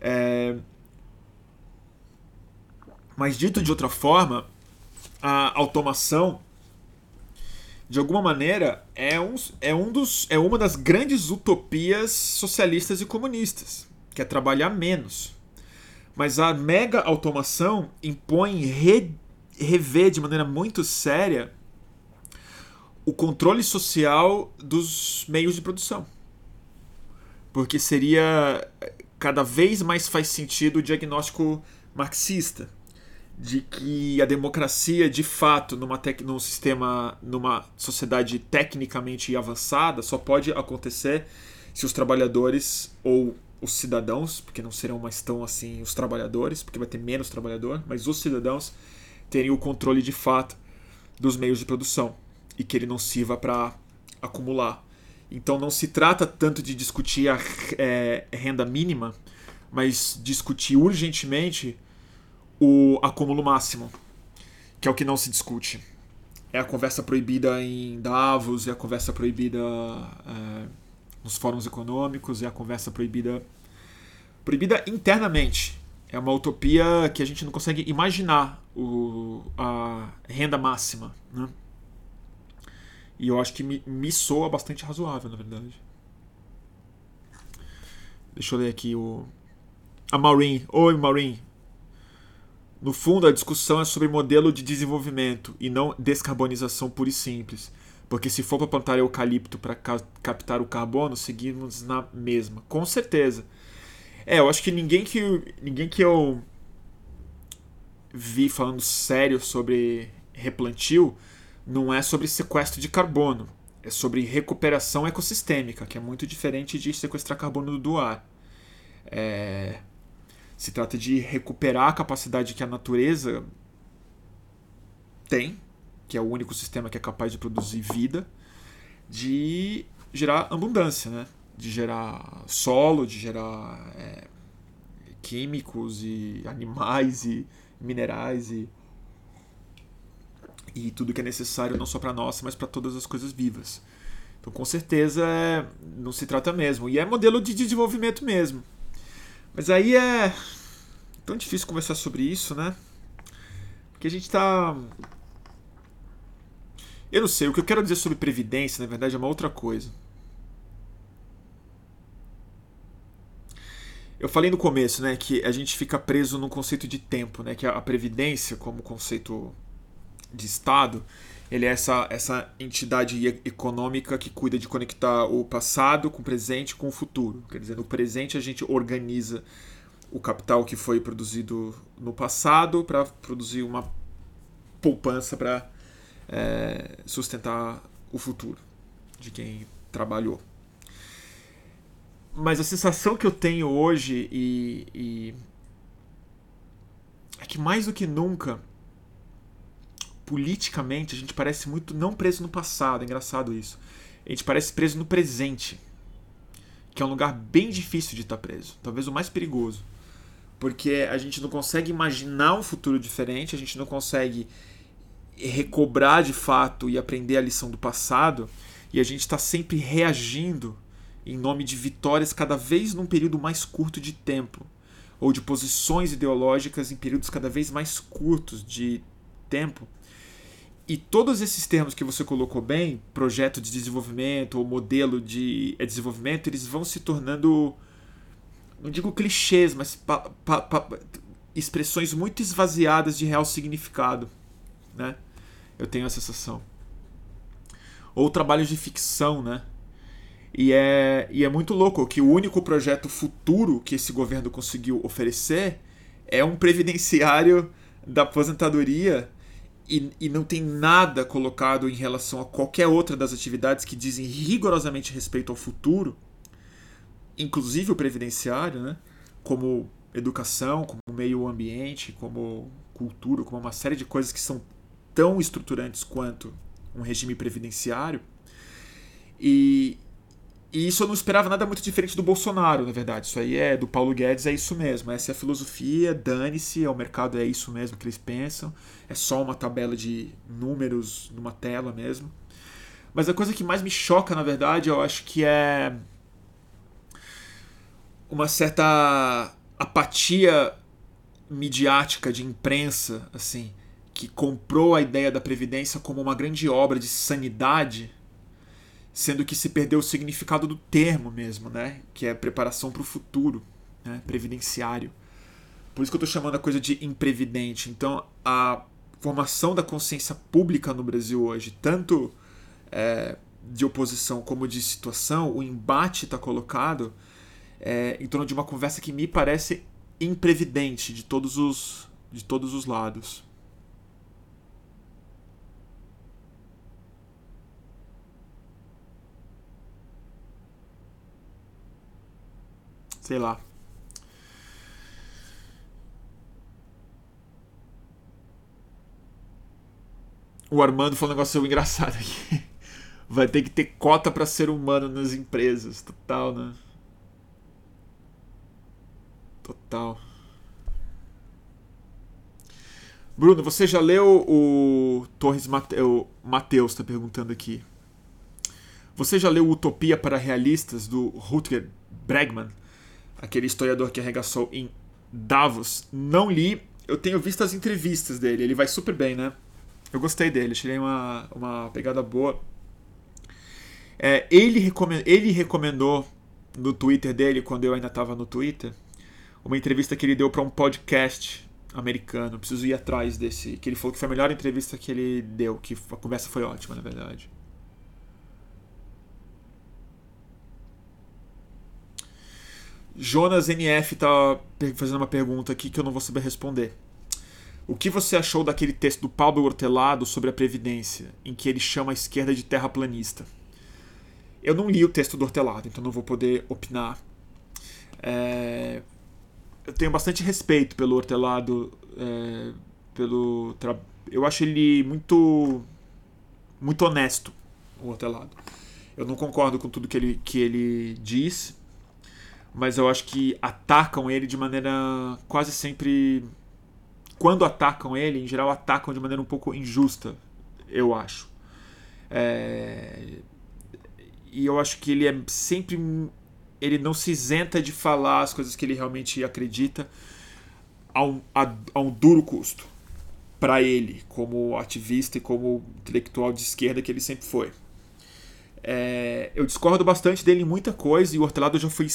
[SPEAKER 1] É... Mas dito de outra forma, a automação, de alguma maneira, é, um, é, um dos, é uma das grandes utopias socialistas e comunistas, que é trabalhar menos. Mas a mega automação impõe re, rever de maneira muito séria o controle social dos meios de produção. Porque seria. Cada vez mais faz sentido o diagnóstico marxista de que a democracia, de fato, numa tec num sistema, numa sociedade tecnicamente avançada, só pode acontecer se os trabalhadores ou os cidadãos, porque não serão mais tão assim os trabalhadores, porque vai ter menos trabalhador, mas os cidadãos terem o controle de fato dos meios de produção e que ele não sirva para acumular. Então não se trata tanto de discutir a é, renda mínima, mas discutir urgentemente o acúmulo máximo, que é o que não se discute. É a conversa proibida em Davos, é a conversa proibida é, nos fóruns econômicos, é a conversa proibida proibida internamente. É uma utopia que a gente não consegue imaginar o, a renda máxima. Né? E eu acho que me, me soa bastante razoável, na verdade. Deixa eu ler aqui o. A Maureen. Oi, Maureen. No fundo, a discussão é sobre modelo de desenvolvimento e não descarbonização pura e simples. Porque se for para plantar eucalipto para ca captar o carbono, seguimos na mesma. Com certeza. É, eu acho que ninguém que, ninguém que eu vi falando sério sobre replantio não é sobre sequestro de carbono. É sobre recuperação ecossistêmica, que é muito diferente de sequestrar carbono do ar. É, se trata de recuperar a capacidade que a natureza tem, que é o único sistema que é capaz de produzir vida, de gerar abundância, né? de gerar solo, de gerar é, químicos e animais e minerais e, e tudo que é necessário não só para nós, mas para todas as coisas vivas. Então, com certeza, é, não se trata mesmo. E é modelo de desenvolvimento mesmo. Mas aí é tão difícil conversar sobre isso, né? Porque a gente tá. Eu não sei, o que eu quero dizer sobre previdência, na verdade, é uma outra coisa. Eu falei no começo, né, que a gente fica preso no conceito de tempo, né, que a previdência, como conceito de Estado, ele é essa, essa entidade econômica que cuida de conectar o passado com o presente com o futuro. Quer dizer, no presente a gente organiza o capital que foi produzido no passado para produzir uma poupança para é, sustentar o futuro de quem trabalhou. Mas a sensação que eu tenho hoje e, e é que mais do que nunca politicamente, a gente parece muito não preso no passado, é engraçado isso. A gente parece preso no presente, que é um lugar bem difícil de estar preso, talvez o mais perigoso. Porque a gente não consegue imaginar um futuro diferente, a gente não consegue recobrar de fato e aprender a lição do passado, e a gente está sempre reagindo em nome de vitórias cada vez num período mais curto de tempo, ou de posições ideológicas em períodos cada vez mais curtos de tempo e todos esses termos que você colocou bem, projeto de desenvolvimento ou modelo de é, desenvolvimento, eles vão se tornando, não digo clichês, mas pa, pa, pa, expressões muito esvaziadas de real significado. Né? Eu tenho a sensação. Ou trabalhos de ficção, né? E é, e é muito louco que o único projeto futuro que esse governo conseguiu oferecer é um previdenciário da aposentadoria e, e não tem nada colocado em relação a qualquer outra das atividades que dizem rigorosamente respeito ao futuro, inclusive o previdenciário, né? como educação, como meio ambiente, como cultura, como uma série de coisas que são tão estruturantes quanto um regime previdenciário. E, e isso eu não esperava nada muito diferente do Bolsonaro, na verdade. Isso aí é do Paulo Guedes, é isso mesmo. Essa é a filosofia, dane-se, é o mercado, é isso mesmo que eles pensam. É só uma tabela de números numa tela mesmo. Mas a coisa que mais me choca, na verdade, eu acho que é uma certa apatia midiática de imprensa, assim, que comprou a ideia da previdência como uma grande obra de sanidade sendo que se perdeu o significado do termo mesmo, né? Que é preparação para o futuro, né? previdenciário. Por isso que eu estou chamando a coisa de imprevidente. Então, a formação da consciência pública no Brasil hoje, tanto é, de oposição como de situação, o embate está colocado é, em torno de uma conversa que me parece imprevidente de todos os, de todos os lados. Sei lá. O Armando falou um negócio engraçado aqui. Vai ter que ter cota para ser humano nas empresas. Total, né? Total. Bruno, você já leu o Torres Mateus? Mateus está perguntando aqui. Você já leu Utopia para Realistas do Rutger Bregman? Aquele historiador que arregaçou em Davos. Não li, eu tenho visto as entrevistas dele, ele vai super bem, né? Eu gostei dele, tirei uma, uma pegada boa. É, ele, recomend, ele recomendou no Twitter dele, quando eu ainda estava no Twitter, uma entrevista que ele deu para um podcast americano. Preciso ir atrás desse. Que ele falou que foi a melhor entrevista que ele deu, que a conversa foi ótima, na verdade. Jonas NF tá fazendo uma pergunta aqui que eu não vou saber responder. O que você achou daquele texto do Paulo Hortelado sobre a Previdência, em que ele chama a esquerda de terraplanista? Eu não li o texto do Hortelado, então não vou poder opinar. É... Eu tenho bastante respeito pelo Hortelado, é... pelo tra... eu acho ele muito muito honesto, o Hortelado. Eu não concordo com tudo que ele, que ele diz, mas eu acho que atacam ele de maneira quase sempre. Quando atacam ele, em geral, atacam de maneira um pouco injusta, eu acho. É... E eu acho que ele é sempre. Ele não se isenta de falar as coisas que ele realmente acredita a um, a, a um duro custo para ele, como ativista e como intelectual de esquerda que ele sempre foi. É, eu discordo bastante dele em muita coisa e o Hortelado já foi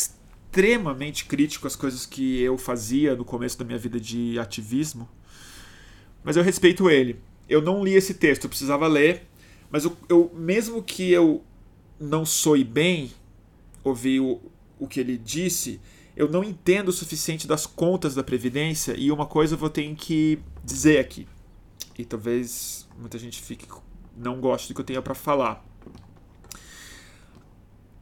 [SPEAKER 1] crítico às coisas que eu fazia no começo da minha vida de ativismo, mas eu respeito ele. Eu não li esse texto, eu precisava ler, mas eu, eu mesmo que eu não soe bem ouvir o, o que ele disse, eu não entendo o suficiente das contas da Previdência e uma coisa eu vou ter que dizer aqui. E talvez muita gente fique não goste do que eu tenha para falar.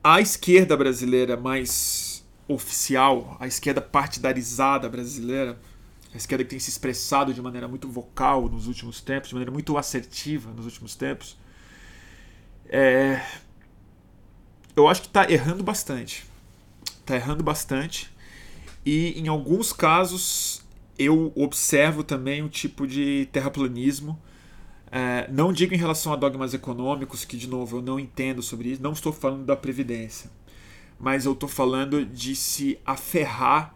[SPEAKER 1] A esquerda brasileira mais oficial, a esquerda partidarizada brasileira, a esquerda que tem se expressado de maneira muito vocal nos últimos tempos, de maneira muito assertiva nos últimos tempos, é... eu acho que está errando bastante. Está errando bastante. E em alguns casos eu observo também um tipo de terraplanismo. É, não digo em relação a dogmas econômicos, que de novo eu não entendo sobre isso, não estou falando da Previdência mas eu tô falando de se aferrar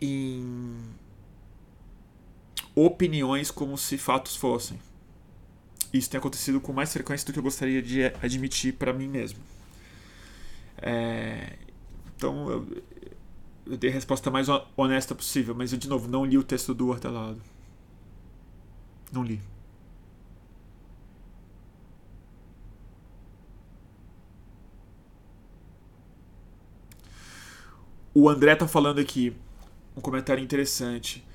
[SPEAKER 1] em opiniões como se fatos fossem. Isso tem acontecido com mais frequência do que eu gostaria de admitir para mim mesmo. É, então eu, eu dei a resposta mais honesta possível, mas eu de novo não li o texto do Hortelado. Não li. O André tá falando aqui um comentário interessante.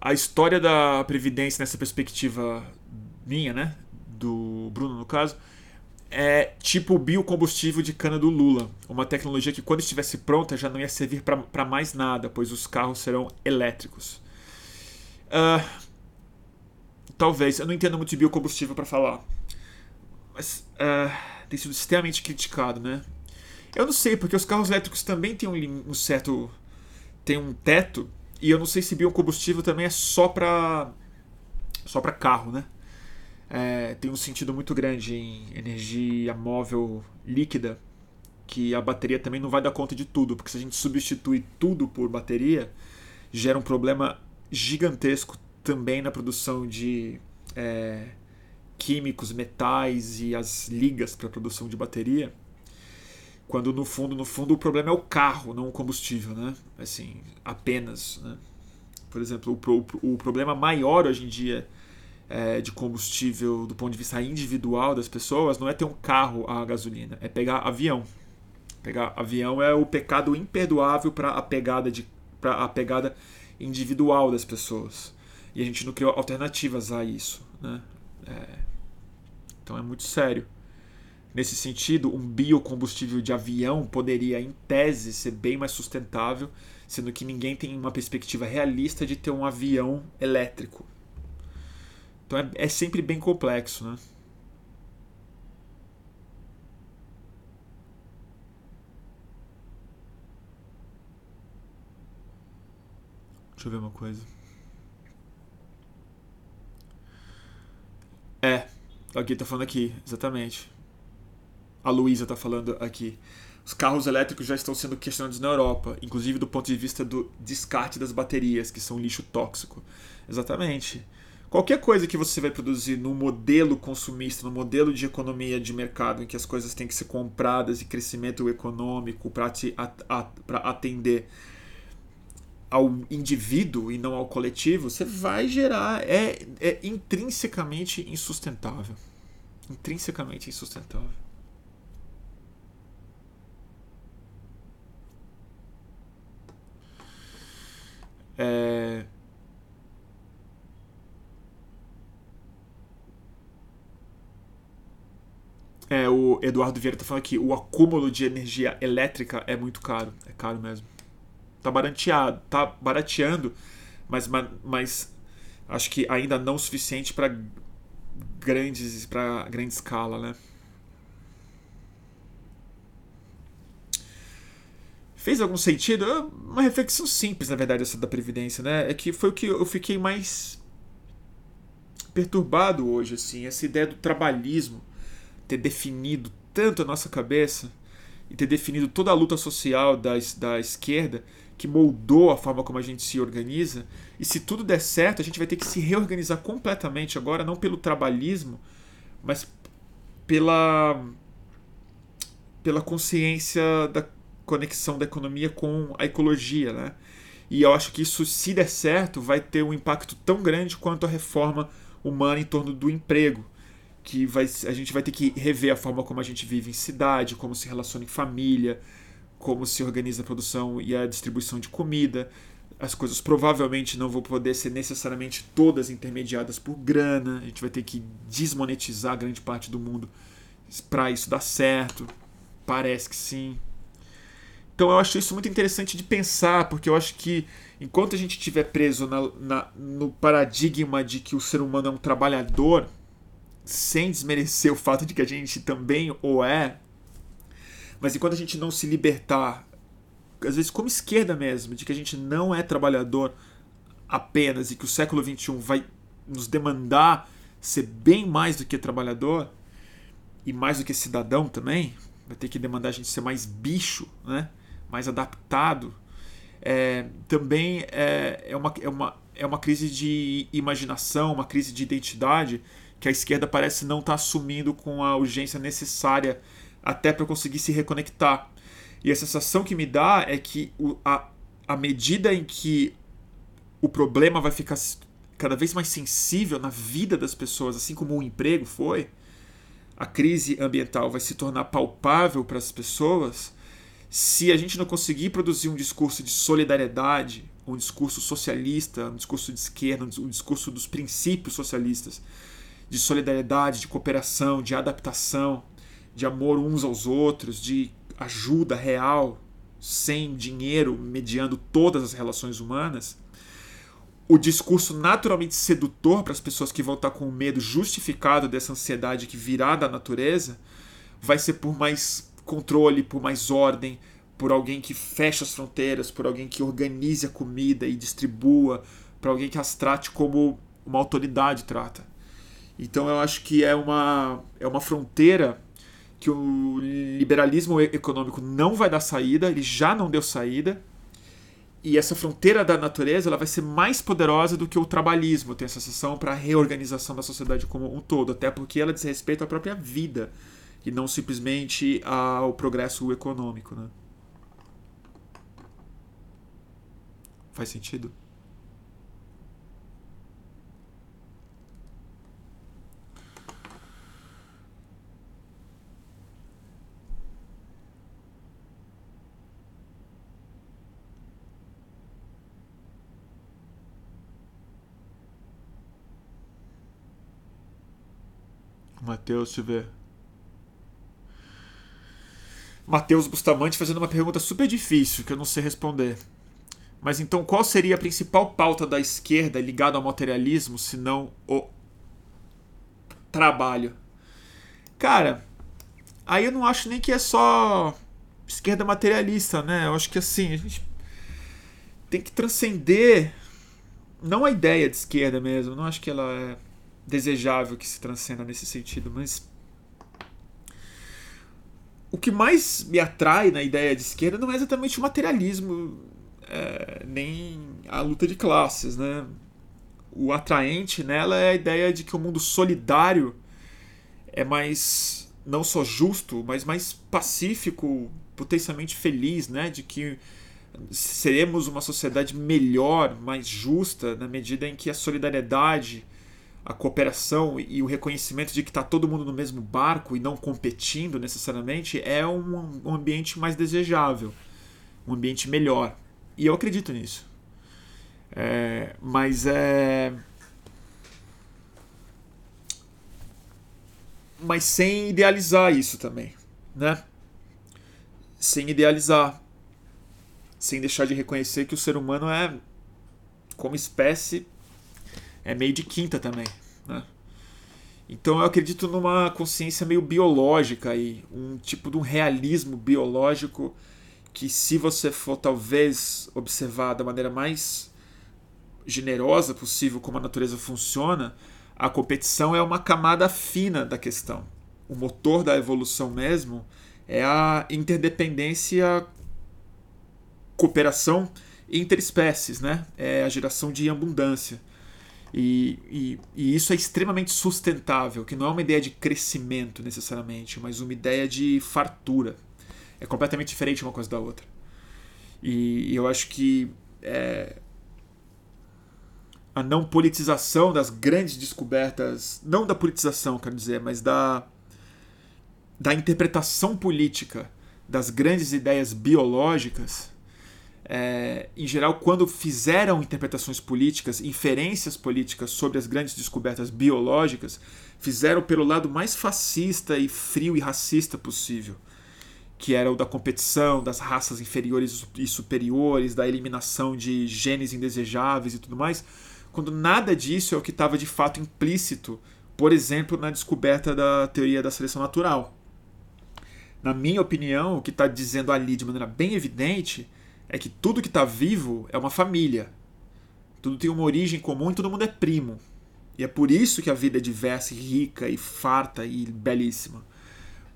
[SPEAKER 1] A história da Previdência nessa perspectiva minha, né? Do Bruno, no caso, é tipo o biocombustível de cana do Lula. Uma tecnologia que, quando estivesse pronta, já não ia servir para mais nada, pois os carros serão elétricos. Uh, talvez. Eu não entendo muito de biocombustível para falar. Mas uh, tem sido extremamente criticado, né? Eu não sei, porque os carros elétricos também têm um, um certo. tem um teto, e eu não sei se biocombustível também é só para só para carro, né? É, tem um sentido muito grande em energia móvel líquida, que a bateria também não vai dar conta de tudo, porque se a gente substitui tudo por bateria, gera um problema gigantesco também na produção de é, químicos, metais e as ligas para produção de bateria. Quando no fundo, no fundo, o problema é o carro, não o combustível, né? Assim, apenas. Né? Por exemplo, o, o problema maior hoje em dia é, de combustível do ponto de vista individual das pessoas não é ter um carro a gasolina, é pegar avião. Pegar avião é o pecado imperdoável para a pegada de para a pegada individual das pessoas. E a gente não criou alternativas a isso, né? É, então é muito sério. Nesse sentido, um biocombustível de avião poderia, em tese, ser bem mais sustentável, sendo que ninguém tem uma perspectiva realista de ter um avião elétrico. Então é, é sempre bem complexo, né? Deixa eu ver uma coisa. É, aqui tá falando aqui, exatamente. A Luísa tá falando aqui. Os carros elétricos já estão sendo questionados na Europa, inclusive do ponto de vista do descarte das baterias, que são lixo tóxico. Exatamente. Qualquer coisa que você vai produzir no modelo consumista, no modelo de economia de mercado, em que as coisas têm que ser compradas e crescimento econômico para atender ao indivíduo e não ao coletivo, você vai gerar. É, é intrinsecamente insustentável. Intrinsecamente insustentável. É, É, o Eduardo Vieira tá falando aqui, o acúmulo de energia elétrica é muito caro. É caro mesmo. Tá barateado, tá barateando, mas, mas acho que ainda não o suficiente para grandes para grande escala, né? Fez algum sentido? Uma reflexão simples, na verdade, essa da previdência, né? É que foi o que eu fiquei mais perturbado hoje, assim, essa ideia do trabalhismo ter definido tanto a nossa cabeça e ter definido toda a luta social da, da esquerda que moldou a forma como a gente se organiza. E se tudo der certo, a gente vai ter que se reorganizar completamente agora, não pelo trabalhismo, mas pela pela consciência da conexão da economia com a ecologia, né? E eu acho que isso, se der certo, vai ter um impacto tão grande quanto a reforma humana em torno do emprego que vai, a gente vai ter que rever a forma como a gente vive em cidade, como se relaciona em família, como se organiza a produção e a distribuição de comida. As coisas provavelmente não vão poder ser necessariamente todas intermediadas por grana. A gente vai ter que desmonetizar grande parte do mundo para isso dar certo. Parece que sim. Então eu acho isso muito interessante de pensar, porque eu acho que enquanto a gente estiver preso na, na, no paradigma de que o ser humano é um trabalhador, sem desmerecer o fato de que a gente também o é, mas enquanto a gente não se libertar, às vezes como esquerda mesmo, de que a gente não é trabalhador apenas e que o século XXI vai nos demandar ser bem mais do que trabalhador e mais do que cidadão também, vai ter que demandar a gente ser mais bicho, né? Mais adaptado, é, também é, é, uma, é, uma, é uma crise de imaginação, uma crise de identidade que a esquerda parece não estar tá assumindo com a urgência necessária até para conseguir se reconectar. E a sensação que me dá é que o, a, a medida em que o problema vai ficar cada vez mais sensível na vida das pessoas, assim como o emprego foi, a crise ambiental vai se tornar palpável para as pessoas. Se a gente não conseguir produzir um discurso de solidariedade, um discurso socialista, um discurso de esquerda, um discurso dos princípios socialistas, de solidariedade, de cooperação, de adaptação, de amor uns aos outros, de ajuda real, sem dinheiro, mediando todas as relações humanas, o discurso naturalmente sedutor para as pessoas que vão estar com o medo justificado dessa ansiedade que virá da natureza vai ser por mais controle, por mais ordem, por alguém que feche as fronteiras, por alguém que organize a comida e distribua, por alguém que as trate como uma autoridade trata. Então eu acho que é uma, é uma fronteira que o liberalismo econômico não vai dar saída, ele já não deu saída. E essa fronteira da natureza ela vai ser mais poderosa do que o trabalhismo, tem essa sensação para a reorganização da sociedade como um todo, até porque ela diz respeito à própria vida e não simplesmente ao progresso econômico. Né? Faz sentido? Matheus, eu ver. Matheus Bustamante fazendo uma pergunta super difícil que eu não sei responder. Mas então, qual seria a principal pauta da esquerda ligada ao materialismo, se não o trabalho? Cara, aí eu não acho nem que é só esquerda materialista, né? Eu acho que assim, a gente tem que transcender não a ideia de esquerda mesmo, não acho que ela é desejável que se transcenda nesse sentido, mas o que mais me atrai na ideia de esquerda não é exatamente o materialismo, é, nem a luta de classes, né? O atraente nela é a ideia de que o mundo solidário é mais não só justo, mas mais pacífico, potencialmente feliz, né? De que seremos uma sociedade melhor, mais justa, na medida em que a solidariedade a cooperação e o reconhecimento de que está todo mundo no mesmo barco e não competindo necessariamente é um, um ambiente mais desejável, um ambiente melhor. E eu acredito nisso. É, mas é. Mas sem idealizar isso também, né? Sem idealizar. Sem deixar de reconhecer que o ser humano é, como espécie, é meio de quinta também. Né? Então eu acredito numa consciência meio biológica aí, um tipo de um realismo biológico que se você for talvez observar da maneira mais generosa possível como a natureza funciona, a competição é uma camada fina da questão. O motor da evolução mesmo é a interdependência, cooperação interespécies, né? É a geração de abundância. E, e, e, isso é extremamente sustentável, que não é uma ideia de crescimento necessariamente, mas uma ideia de fartura. É completamente diferente uma coisa da outra. E, e eu acho que é, a não politização das grandes descobertas, não da politização, quero dizer, mas da, da interpretação política das grandes ideias biológicas é, em geral, quando fizeram interpretações políticas, inferências políticas sobre as grandes descobertas biológicas, fizeram pelo lado mais fascista e frio e racista possível, que era o da competição, das raças inferiores e superiores, da eliminação de genes indesejáveis e tudo mais, quando nada disso é o que estava de fato implícito, por exemplo, na descoberta da teoria da seleção natural. Na minha opinião, o que está dizendo ali de maneira bem evidente é que tudo que está vivo é uma família. Tudo tem uma origem comum e todo mundo é primo. E é por isso que a vida é diversa, e rica e farta e belíssima.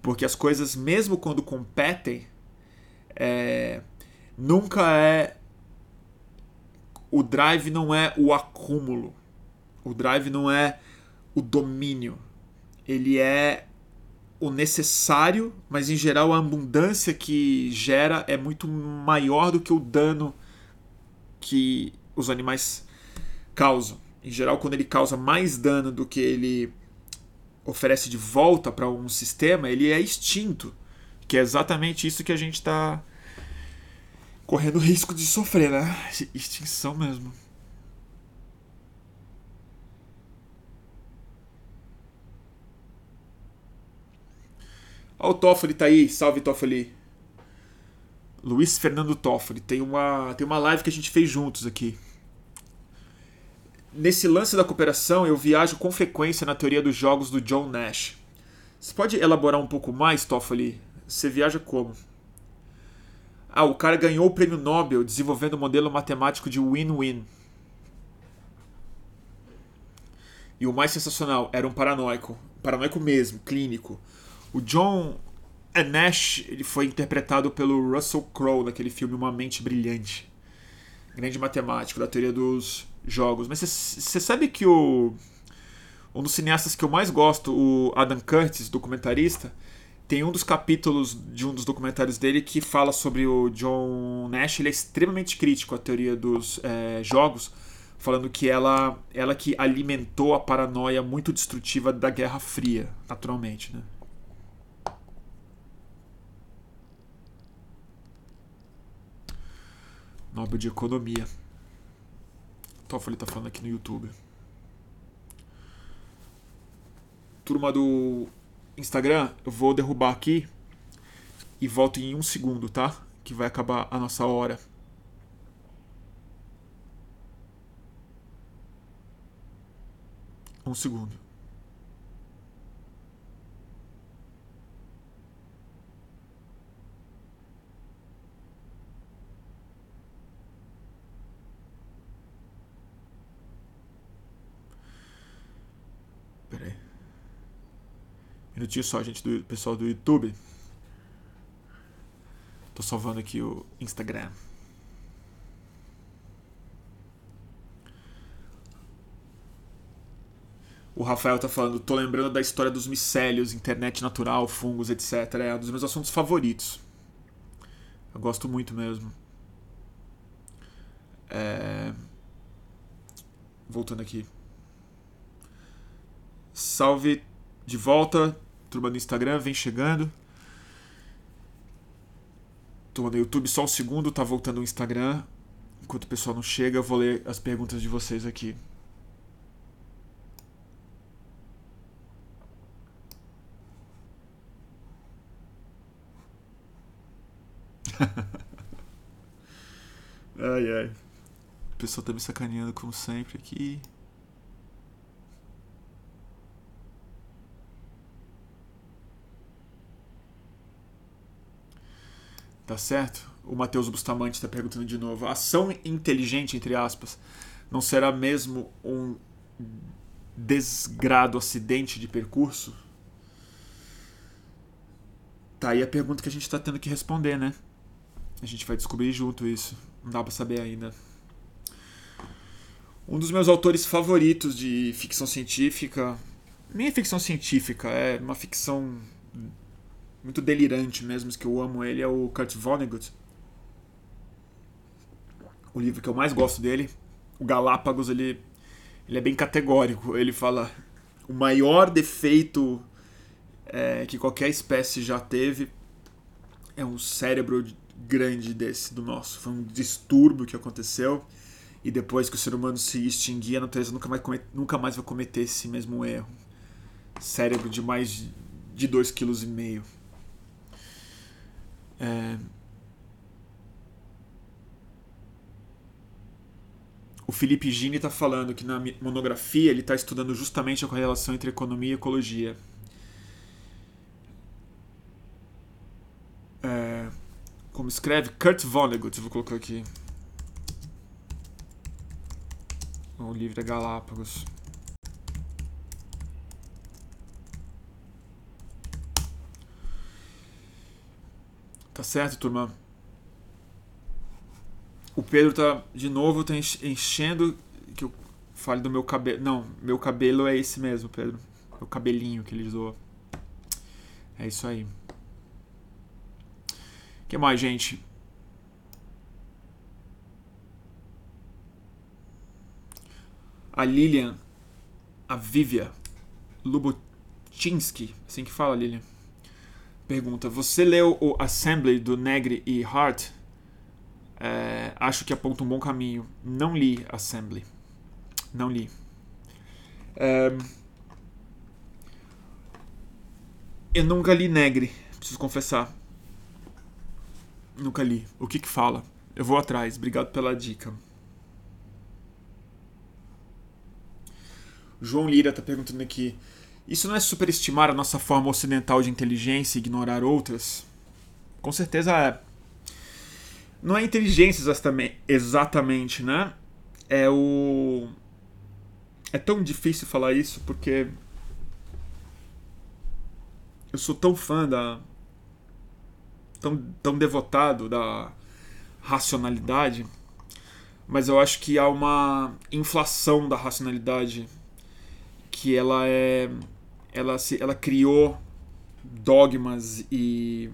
[SPEAKER 1] Porque as coisas, mesmo quando competem, é... nunca é. O drive não é o acúmulo. O drive não é o domínio. Ele é o necessário, mas em geral a abundância que gera é muito maior do que o dano que os animais causam. Em geral, quando ele causa mais dano do que ele oferece de volta para um sistema, ele é extinto. Que é exatamente isso que a gente está correndo risco de sofrer, né? Extinção mesmo. Ó, o Toffoli tá aí, salve Toffoli. Luiz Fernando Toffoli, tem uma, tem uma live que a gente fez juntos aqui. Nesse lance da cooperação, eu viajo com frequência na teoria dos jogos do John Nash. Você pode elaborar um pouco mais, Toffoli, Você viaja como? Ah, o cara ganhou o prêmio Nobel desenvolvendo o um modelo matemático de win-win. E o mais sensacional, era um paranoico. Paranoico mesmo, clínico. O John Nash ele foi interpretado pelo Russell Crowe naquele filme Uma Mente Brilhante. Grande matemático da teoria dos jogos. Mas você sabe que o um dos cineastas que eu mais gosto, o Adam Curtis, documentarista, tem um dos capítulos de um dos documentários dele que fala sobre o John Nash. Ele é extremamente crítico à teoria dos é, jogos, falando que ela, ela que alimentou a paranoia muito destrutiva da Guerra Fria, naturalmente, né? Nobel de Economia. Toffoli tá falando aqui no YouTube. Turma do Instagram, eu vou derrubar aqui e volto em um segundo, tá? Que vai acabar a nossa hora. Um segundo. Minutinho só, gente, do pessoal do YouTube. Tô salvando aqui o Instagram. O Rafael tá falando, tô lembrando da história dos micélios, internet natural, fungos, etc. É um dos meus assuntos favoritos. Eu gosto muito mesmo. É... Voltando aqui. Salve de volta. Turma do Instagram, vem chegando. Turma no YouTube, só um segundo, tá voltando o Instagram. Enquanto o pessoal não chega, eu vou ler as perguntas de vocês aqui. ai ai. O pessoal tá me sacaneando como sempre aqui. Tá certo? O Matheus Bustamante está perguntando de novo. Ação inteligente, entre aspas, não será mesmo um desgrado acidente de percurso? Tá aí a pergunta que a gente está tendo que responder, né? A gente vai descobrir junto isso. Não dá para saber ainda. Um dos meus autores favoritos de ficção científica, nem é ficção científica, é uma ficção muito delirante mesmo, que eu amo ele, é o Kurt Vonnegut. O livro que eu mais gosto dele, o Galápagos, ele, ele é bem categórico. Ele fala o maior defeito é, que qualquer espécie já teve é um cérebro grande desse do nosso. Foi um distúrbio que aconteceu e depois que o ser humano se extinguir, a natureza nunca mais, nunca mais vai cometer esse mesmo erro. Cérebro de mais de 2,5 kg. É... O Felipe Gini está falando que na monografia ele está estudando justamente a correlação entre economia e ecologia. É... Como escreve? Kurt Vonnegut, vou colocar aqui. O livro é Galápagos. Tá certo, turma? O Pedro tá de novo tá enchendo que eu fale do meu cabelo. Não, meu cabelo é esse mesmo, Pedro. O cabelinho que ele usou. É isso aí. O que mais, gente? A Lilian, a Vivia Lubotinsky, assim que fala, Lilian pergunta: Você leu o Assembly do Negri e Hart? É, acho que aponta um bom caminho. Não li Assembly. Não li. É, eu nunca li Negri, preciso confessar. Nunca li. O que que fala? Eu vou atrás. Obrigado pela dica. João Lira está perguntando aqui: isso não é superestimar a nossa forma ocidental de inteligência e ignorar outras? Com certeza é. Não é inteligência exatamente, né? É o. É tão difícil falar isso porque. Eu sou tão fã da. Tão, tão devotado da racionalidade, mas eu acho que há uma inflação da racionalidade que ela é. Ela, se, ela criou dogmas e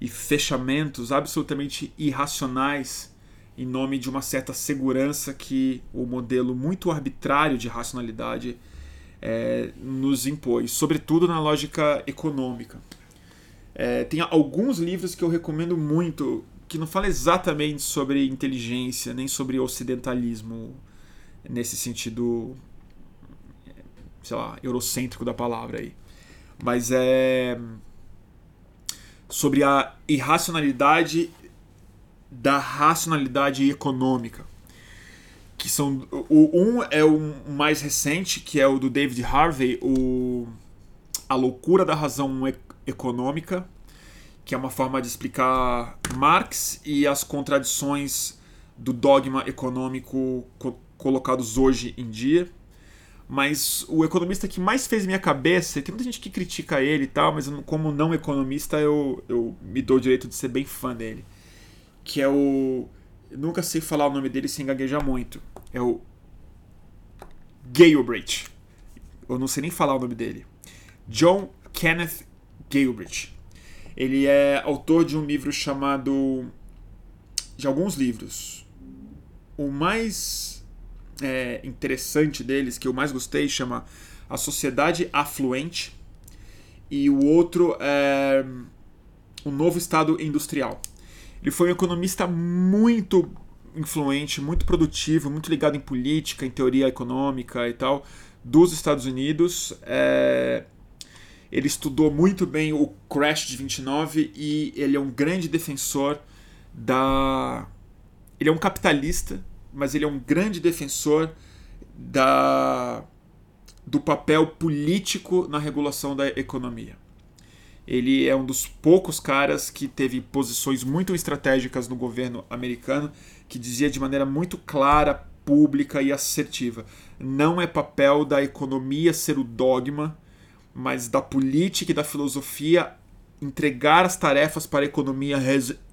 [SPEAKER 1] e fechamentos absolutamente irracionais em nome de uma certa segurança que o modelo muito arbitrário de racionalidade é, nos impôs, sobretudo na lógica econômica. É, tem alguns livros que eu recomendo muito que não falam exatamente sobre inteligência nem sobre ocidentalismo nesse sentido, sei lá, eurocêntrico da palavra aí. Mas é sobre a irracionalidade da racionalidade econômica. Que são o um é o mais recente, que é o do David Harvey, o A loucura da razão econômica, que é uma forma de explicar Marx e as contradições do dogma econômico co colocados hoje em dia mas o economista que mais fez minha cabeça, tem muita gente que critica ele e tal, mas como não economista eu, eu me dou o direito de ser bem fã dele. Que é o. Nunca sei falar o nome dele sem gaguejar muito. É o. Galbraith. Eu não sei nem falar o nome dele. John Kenneth Galbraith. Ele é autor de um livro chamado. de alguns livros. O mais é, interessante deles, que eu mais gostei, chama A Sociedade Afluente. E o outro é O Novo Estado Industrial. Ele foi um economista muito influente, muito produtivo, muito ligado em política, em teoria econômica e tal, dos Estados Unidos. É... Ele estudou muito bem o crash de 29 e ele é um grande defensor da. Ele é um capitalista mas ele é um grande defensor da, do papel político na regulação da economia. Ele é um dos poucos caras que teve posições muito estratégicas no governo americano, que dizia de maneira muito clara, pública e assertiva: não é papel da economia ser o dogma, mas da política e da filosofia entregar as tarefas para a economia,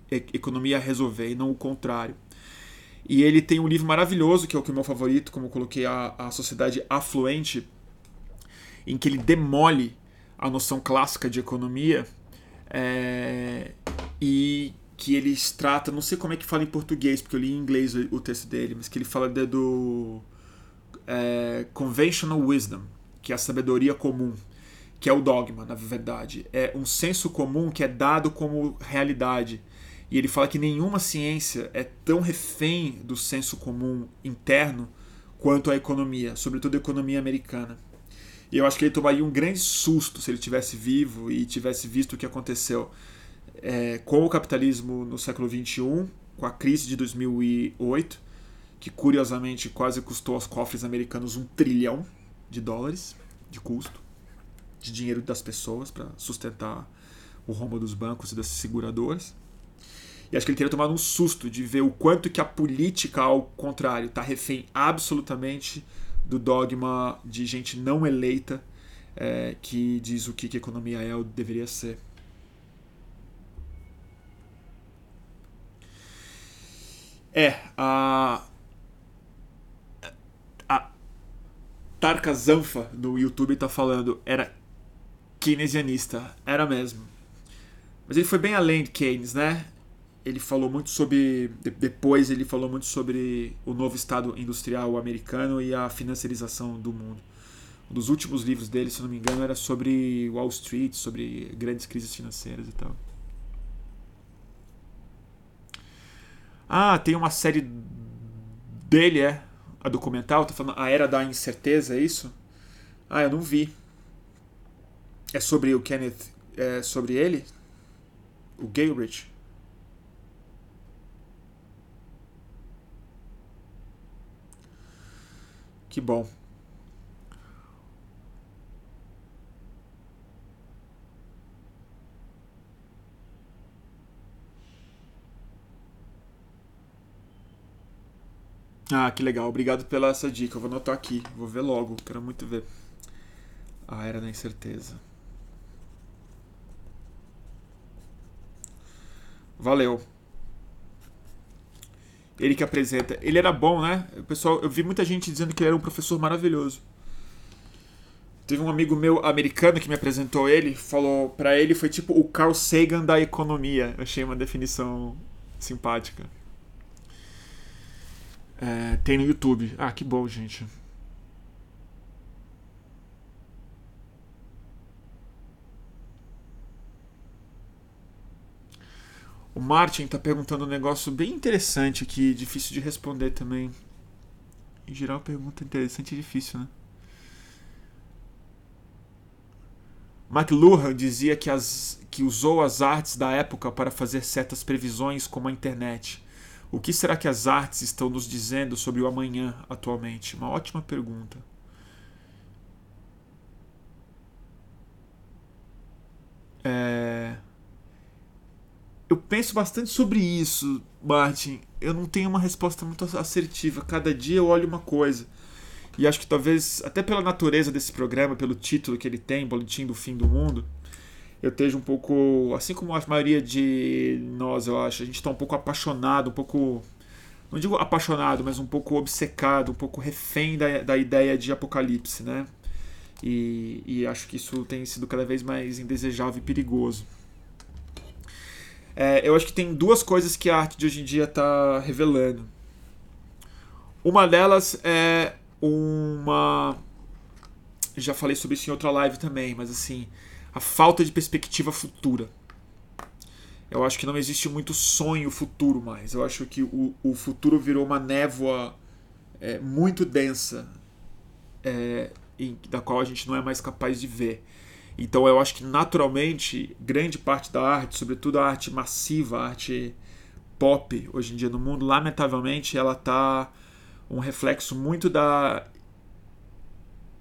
[SPEAKER 1] economia resolver, e não o contrário. E ele tem um livro maravilhoso, que é o que é o meu favorito, como eu coloquei, a, a Sociedade Afluente, em que ele demole a noção clássica de economia é, e que ele trata, não sei como é que fala em português, porque eu li em inglês o, o texto dele, mas que ele fala de, do é, Conventional Wisdom, que é a sabedoria comum, que é o dogma, na verdade. É um senso comum que é dado como realidade e ele fala que nenhuma ciência é tão refém do senso comum interno quanto a economia, sobretudo a economia americana. E eu acho que ele tomaria um grande susto se ele tivesse vivo e tivesse visto o que aconteceu é, com o capitalismo no século XXI, com a crise de 2008, que curiosamente quase custou aos cofres americanos um trilhão de dólares de custo, de dinheiro das pessoas para sustentar o rombo dos bancos e das seguradoras. E acho que ele teria tomado um susto de ver o quanto que a política, ao contrário, está refém absolutamente do dogma de gente não eleita é, que diz o que, que economia é ou deveria ser. É, a. A Tarka Zanfa do YouTube tá falando, era keynesianista, era mesmo. Mas ele foi bem além de Keynes, né? Ele falou muito sobre. Depois ele falou muito sobre o novo Estado industrial americano e a financiarização do mundo. Um dos últimos livros dele, se não me engano, era sobre Wall Street, sobre grandes crises financeiras e tal. Ah, tem uma série dele, é? A documental, tá falando A Era da Incerteza, é isso? Ah, eu não vi. É sobre o Kenneth. É sobre ele? O Gayrich? Que bom. Ah, que legal. Obrigado pela essa dica. Eu vou anotar aqui. Vou ver logo. Quero muito ver. A Era da Incerteza. Valeu. Ele que apresenta. Ele era bom, né? O pessoal, eu vi muita gente dizendo que ele era um professor maravilhoso. Teve um amigo meu americano que me apresentou ele, falou para ele foi tipo o Carl Sagan da economia. Eu achei uma definição simpática. É, tem no YouTube. Ah, que bom, gente. O Martin tá perguntando um negócio bem interessante aqui, difícil de responder também. Em geral, pergunta interessante e difícil, né? McLuhan dizia que, as, que usou as artes da época para fazer certas previsões, como a internet. O que será que as artes estão nos dizendo sobre o amanhã atualmente? Uma ótima pergunta. É... Eu penso bastante sobre isso, Martin. Eu não tenho uma resposta muito assertiva. Cada dia eu olho uma coisa. E acho que talvez, até pela natureza desse programa, pelo título que ele tem, Boletim do Fim do Mundo, eu esteja um pouco, assim como a maioria de nós, eu acho, a gente está um pouco apaixonado, um pouco, não digo apaixonado, mas um pouco obcecado, um pouco refém da, da ideia de apocalipse, né? E, e acho que isso tem sido cada vez mais indesejável e perigoso. É, eu acho que tem duas coisas que a arte de hoje em dia está revelando. Uma delas é uma. Já falei sobre isso em outra live também, mas assim, a falta de perspectiva futura. Eu acho que não existe muito sonho futuro mais. Eu acho que o, o futuro virou uma névoa é, muito densa, é, em, da qual a gente não é mais capaz de ver. Então eu acho que naturalmente grande parte da arte, sobretudo a arte massiva, a arte pop hoje em dia no mundo, lamentavelmente ela está um reflexo muito da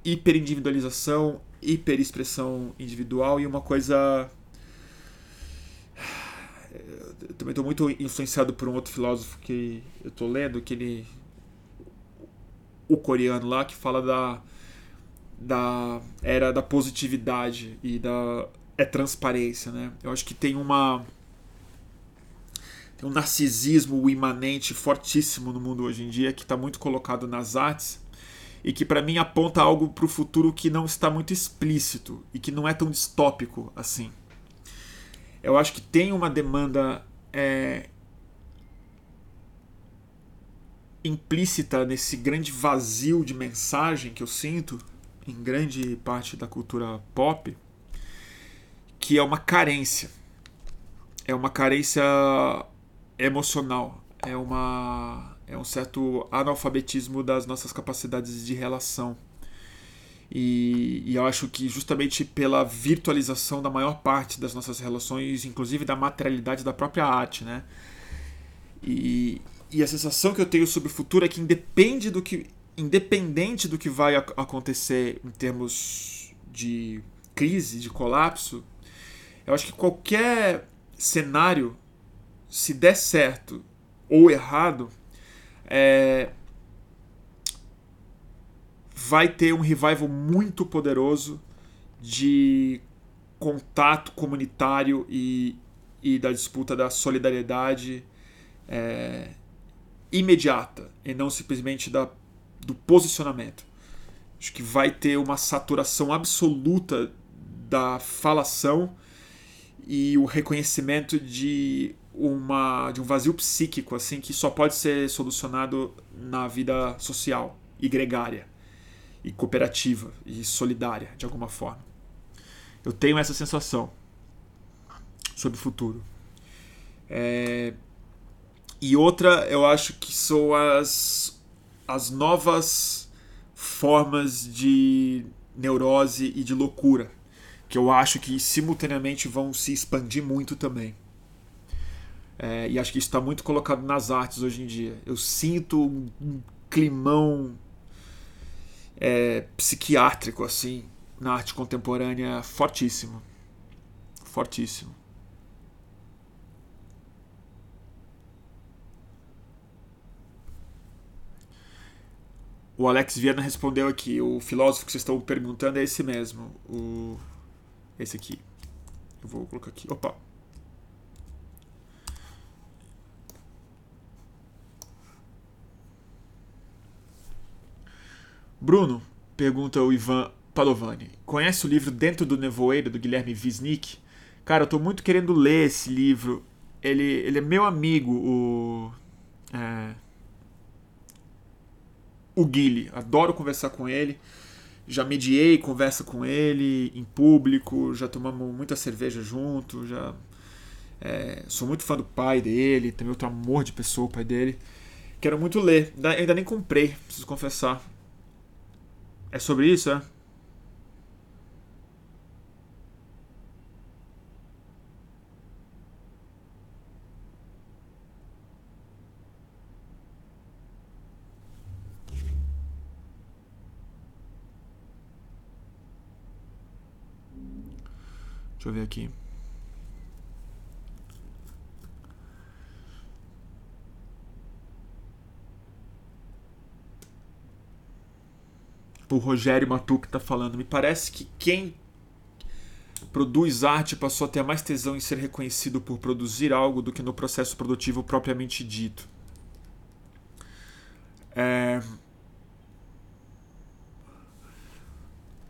[SPEAKER 1] hiperindividualização, hiperexpressão individual e uma coisa. Eu também estou muito influenciado por um outro filósofo que eu estou lendo, que ele. O coreano lá, que fala da. Da era da positividade e da. é transparência, né? Eu acho que tem uma um narcisismo imanente fortíssimo no mundo hoje em dia que está muito colocado nas artes e que para mim aponta algo para o futuro que não está muito explícito e que não é tão distópico assim. Eu acho que tem uma demanda é, implícita nesse grande vazio de mensagem que eu sinto em grande parte da cultura pop, que é uma carência. É uma carência emocional, é uma é um certo analfabetismo das nossas capacidades de relação. E, e, eu acho que justamente pela virtualização da maior parte das nossas relações, inclusive da materialidade da própria arte, né? E, e a sensação que eu tenho sobre o futuro é que independe do que independente do que vai acontecer em termos de crise, de colapso, eu acho que qualquer cenário se der certo ou errado, é, vai ter um revival muito poderoso de contato comunitário e, e da disputa da solidariedade é, imediata e não simplesmente da, do posicionamento. Acho que vai ter uma saturação absoluta da falação e o reconhecimento de uma de um vazio psíquico assim que só pode ser solucionado na vida social e gregária e cooperativa e solidária de alguma forma. Eu tenho essa sensação sobre o futuro. É... E outra, eu acho que são as, as novas formas de neurose e de loucura, que eu acho que simultaneamente vão se expandir muito também. É, e acho que isso está muito colocado nas artes hoje em dia. Eu sinto um climão é, psiquiátrico assim na arte contemporânea fortíssimo. Fortíssimo. O Alex Viana respondeu aqui. O filósofo que vocês estão perguntando é esse mesmo. O... Esse aqui. Eu vou colocar aqui. Opa. Bruno, pergunta o Ivan Padovani. Conhece o livro Dentro do Nevoeiro, do Guilherme Wisnik? Cara, eu tô muito querendo ler esse livro. Ele, ele é meu amigo, o. É, o Guile. Adoro conversar com ele. Já mediei conversa com ele em público, já tomamos muita cerveja junto, já. É, sou muito fã do pai dele, também outro amor de pessoa, o pai dele. Quero muito ler. Ainda nem comprei, preciso confessar. É sobre isso, é? Deixa eu ver aqui. o Rogério Matuque está falando. Me parece que quem produz arte passou a ter mais tesão em ser reconhecido por produzir algo do que no processo produtivo propriamente dito. É...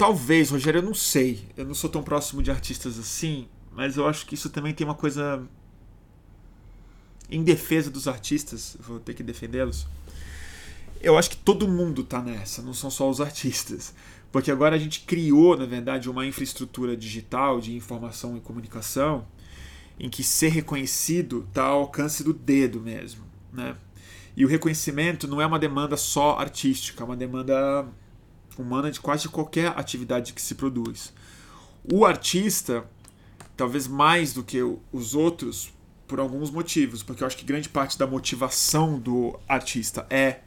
[SPEAKER 1] Talvez, Rogério, eu não sei. Eu não sou tão próximo de artistas assim, mas eu acho que isso também tem uma coisa. Em defesa dos artistas, vou ter que defendê-los eu acho que todo mundo está nessa, não são só os artistas. Porque agora a gente criou, na verdade, uma infraestrutura digital de informação e comunicação em que ser reconhecido está ao alcance do dedo mesmo. Né? E o reconhecimento não é uma demanda só artística, é uma demanda humana de quase qualquer atividade que se produz. O artista, talvez mais do que os outros, por alguns motivos, porque eu acho que grande parte da motivação do artista é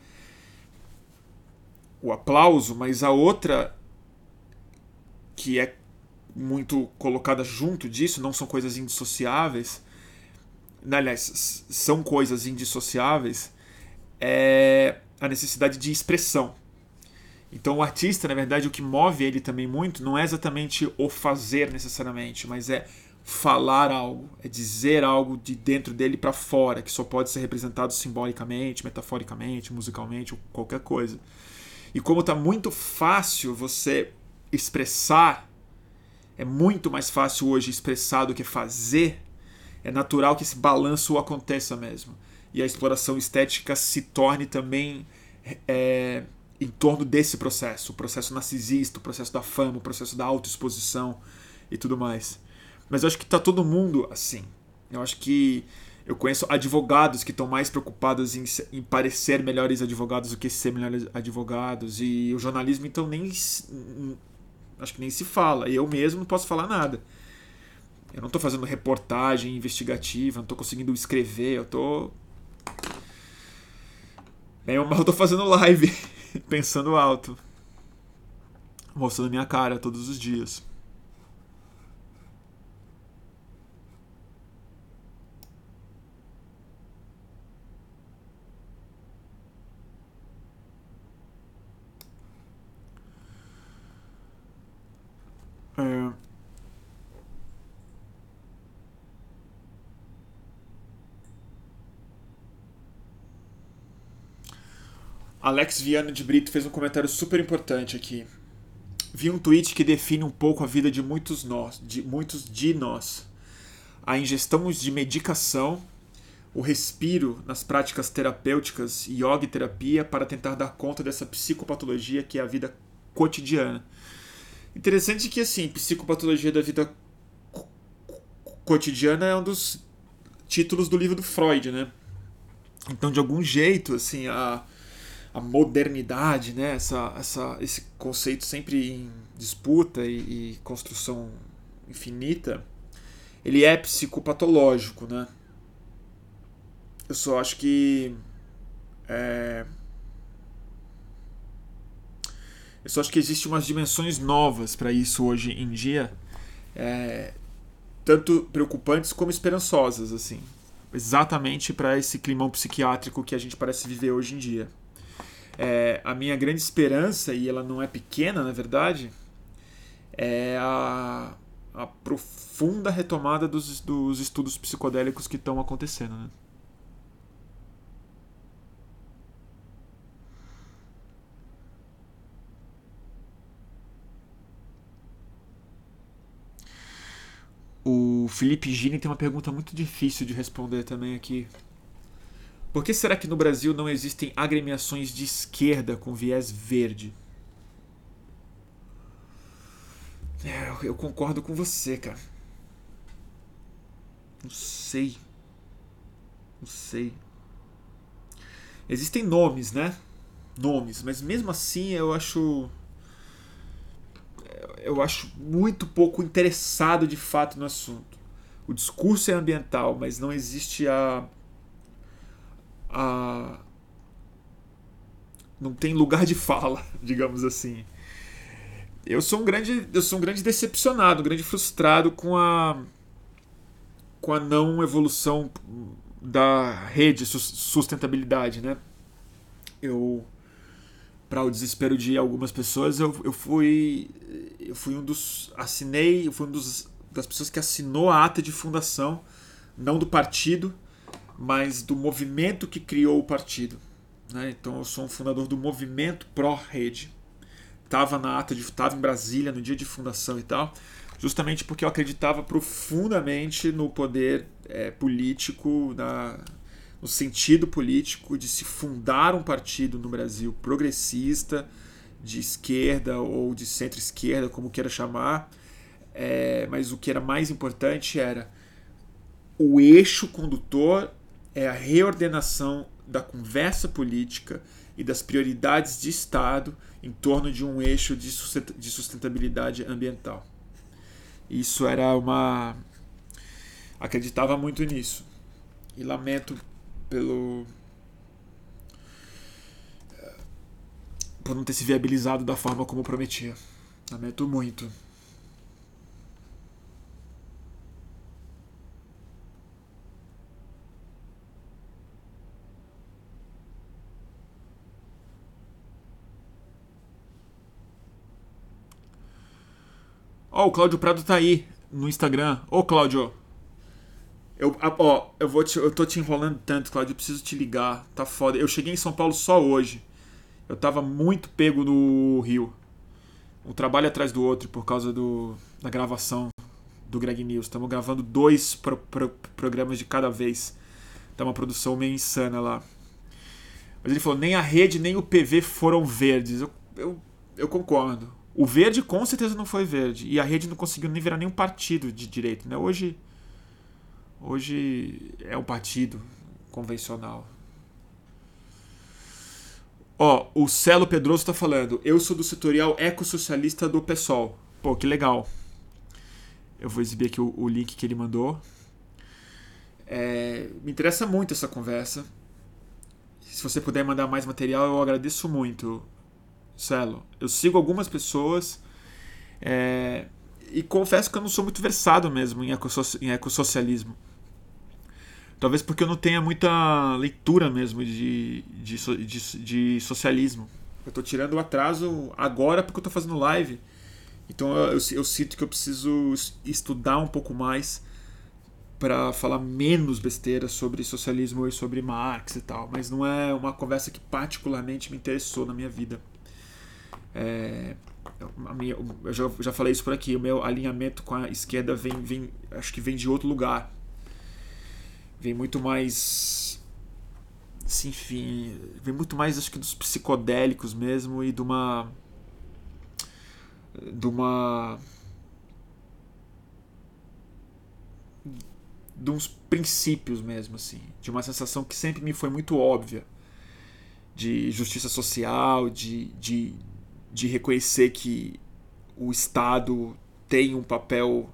[SPEAKER 1] o aplauso, mas a outra que é muito colocada junto disso, não são coisas indissociáveis, aliás, são coisas indissociáveis, é a necessidade de expressão. Então o artista, na verdade, o que move ele também muito não é exatamente o fazer necessariamente, mas é falar algo, é dizer algo de dentro dele para fora, que só pode ser representado simbolicamente, metaforicamente, musicalmente ou qualquer coisa. E como está muito fácil você expressar, é muito mais fácil hoje expressar do que fazer, é natural que esse balanço aconteça mesmo. E a exploração estética se torne também é, em torno desse processo, o processo narcisista, o processo da fama, o processo da autoexposição e tudo mais. Mas eu acho que está todo mundo assim. Eu acho que eu conheço advogados que estão mais preocupados em, em, parecer melhores advogados do que ser melhores advogados. E o jornalismo, então, nem. Acho que nem se fala. E eu mesmo não posso falar nada. Eu não estou fazendo reportagem investigativa, não estou conseguindo escrever, eu estou. Bem, eu estou fazendo live, pensando alto, mostrando minha cara todos os dias. É... Alex Viana de Brito fez um comentário super importante aqui. Vi um tweet que define um pouco a vida de muitos nós, de muitos de nós. A ingestão de medicação, o respiro nas práticas terapêuticas, yoga e terapia para tentar dar conta dessa psicopatologia que é a vida cotidiana. Interessante que, assim, Psicopatologia da Vida Cotidiana é um dos títulos do livro do Freud, né? Então, de algum jeito, assim, a, a modernidade, né? Essa, essa, esse conceito sempre em disputa e, e construção infinita, ele é psicopatológico, né? Eu só acho que é, Eu só acho que existem umas dimensões novas para isso hoje em dia, é, tanto preocupantes como esperançosas, assim, exatamente para esse climão psiquiátrico que a gente parece viver hoje em dia. É, a minha grande esperança, e ela não é pequena, na verdade, é a, a profunda retomada dos, dos estudos psicodélicos que estão acontecendo. Né? O Felipe Gini tem uma pergunta muito difícil de responder também aqui. Por que será que no Brasil não existem agremiações de esquerda com viés verde? É, eu concordo com você, cara. Não sei. Não sei. Existem nomes, né? Nomes, mas mesmo assim eu acho eu acho muito pouco interessado de fato no assunto. O discurso é ambiental, mas não existe a. a não tem lugar de fala, digamos assim. Eu sou um grande, eu sou um grande decepcionado, um grande frustrado com a com a não evolução da rede sustentabilidade, né? Eu para o desespero de algumas pessoas, eu, eu fui eu fui um dos assinei, eu fui um dos das pessoas que assinou a ata de fundação, não do partido, mas do movimento que criou o partido. Né? Então eu sou um fundador do movimento pró-rede. Estava na ata de estava em Brasília no dia de fundação e tal, justamente porque eu acreditava profundamente no poder é, político, na, no sentido político de se fundar um partido no Brasil progressista, de esquerda ou de centro-esquerda, como queira chamar, é, mas o que era mais importante era o eixo condutor é a reordenação da conversa política e das prioridades de Estado em torno de um eixo de sustentabilidade ambiental. Isso era uma. acreditava muito nisso. E lamento pelo por não ter se viabilizado da forma como prometia. Lamento muito. Ó, oh, o Cláudio Prado tá aí no Instagram. Ô, oh, Cláudio. Eu, ó, eu, vou te, eu tô te enrolando tanto, Cláudio. Eu preciso te ligar. Tá foda. Eu cheguei em São Paulo só hoje. Eu tava muito pego no Rio. Um trabalho atrás do outro por causa do, da gravação do Greg News. Estamos gravando dois pro, pro, programas de cada vez. Tá uma produção meio insana lá. Mas ele falou: nem a rede nem o PV foram verdes. Eu, eu, eu concordo. O verde com certeza não foi verde. E a rede não conseguiu nem virar nenhum partido de direito. Né? Hoje, hoje é um partido convencional. Ó, o Celo Pedroso está falando. Eu sou do setorial ecossocialista do PSOL. Pô, que legal. Eu vou exibir aqui o, o link que ele mandou. É, me interessa muito essa conversa. Se você puder mandar mais material, eu agradeço muito. Celo. Eu sigo algumas pessoas é, e confesso que eu não sou muito versado mesmo em, em ecossocialismo. Talvez porque eu não tenha muita leitura mesmo de, de, de, de socialismo. Eu estou tirando o atraso agora porque eu estou fazendo live. Então eu, eu, eu, sinto que eu preciso estudar um pouco mais para falar menos besteira sobre socialismo e sobre Marx e tal. Mas não é uma conversa que particularmente me interessou na minha vida. É, minha, eu já, já falei isso por aqui, o meu alinhamento com a esquerda vem, vem acho que vem de outro lugar. Vem muito mais. Assim, enfim, vem muito mais acho que dos psicodélicos mesmo e de uma. de uma. de uns princípios mesmo, assim, de uma sensação que sempre me foi muito óbvia de justiça social, de, de, de reconhecer que o Estado tem um papel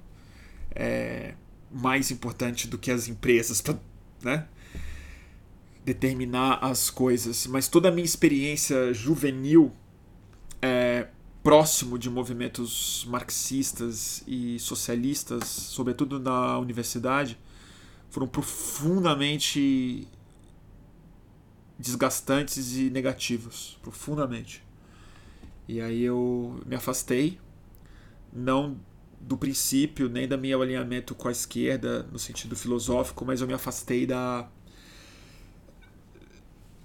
[SPEAKER 1] é, mais importante do que as empresas para né, determinar as coisas. Mas toda a minha experiência juvenil é, próximo de movimentos marxistas e socialistas, sobretudo na universidade, foram profundamente desgastantes e negativos, profundamente. E aí eu me afastei, não do princípio, nem da meu alinhamento com a esquerda no sentido filosófico, mas eu me afastei da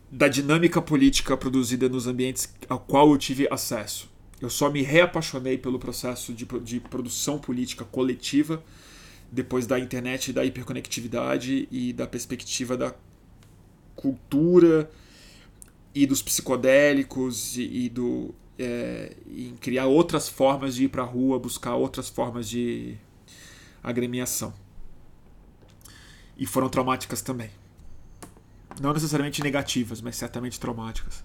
[SPEAKER 1] da dinâmica política produzida nos ambientes ao qual eu tive acesso. Eu só me reapaixonei pelo processo de, de produção política coletiva depois da internet, da hiperconectividade e da perspectiva da cultura e dos psicodélicos e, e do é, em criar outras formas de ir para a rua, buscar outras formas de agremiação. E foram traumáticas também. Não necessariamente negativas, mas certamente traumáticas.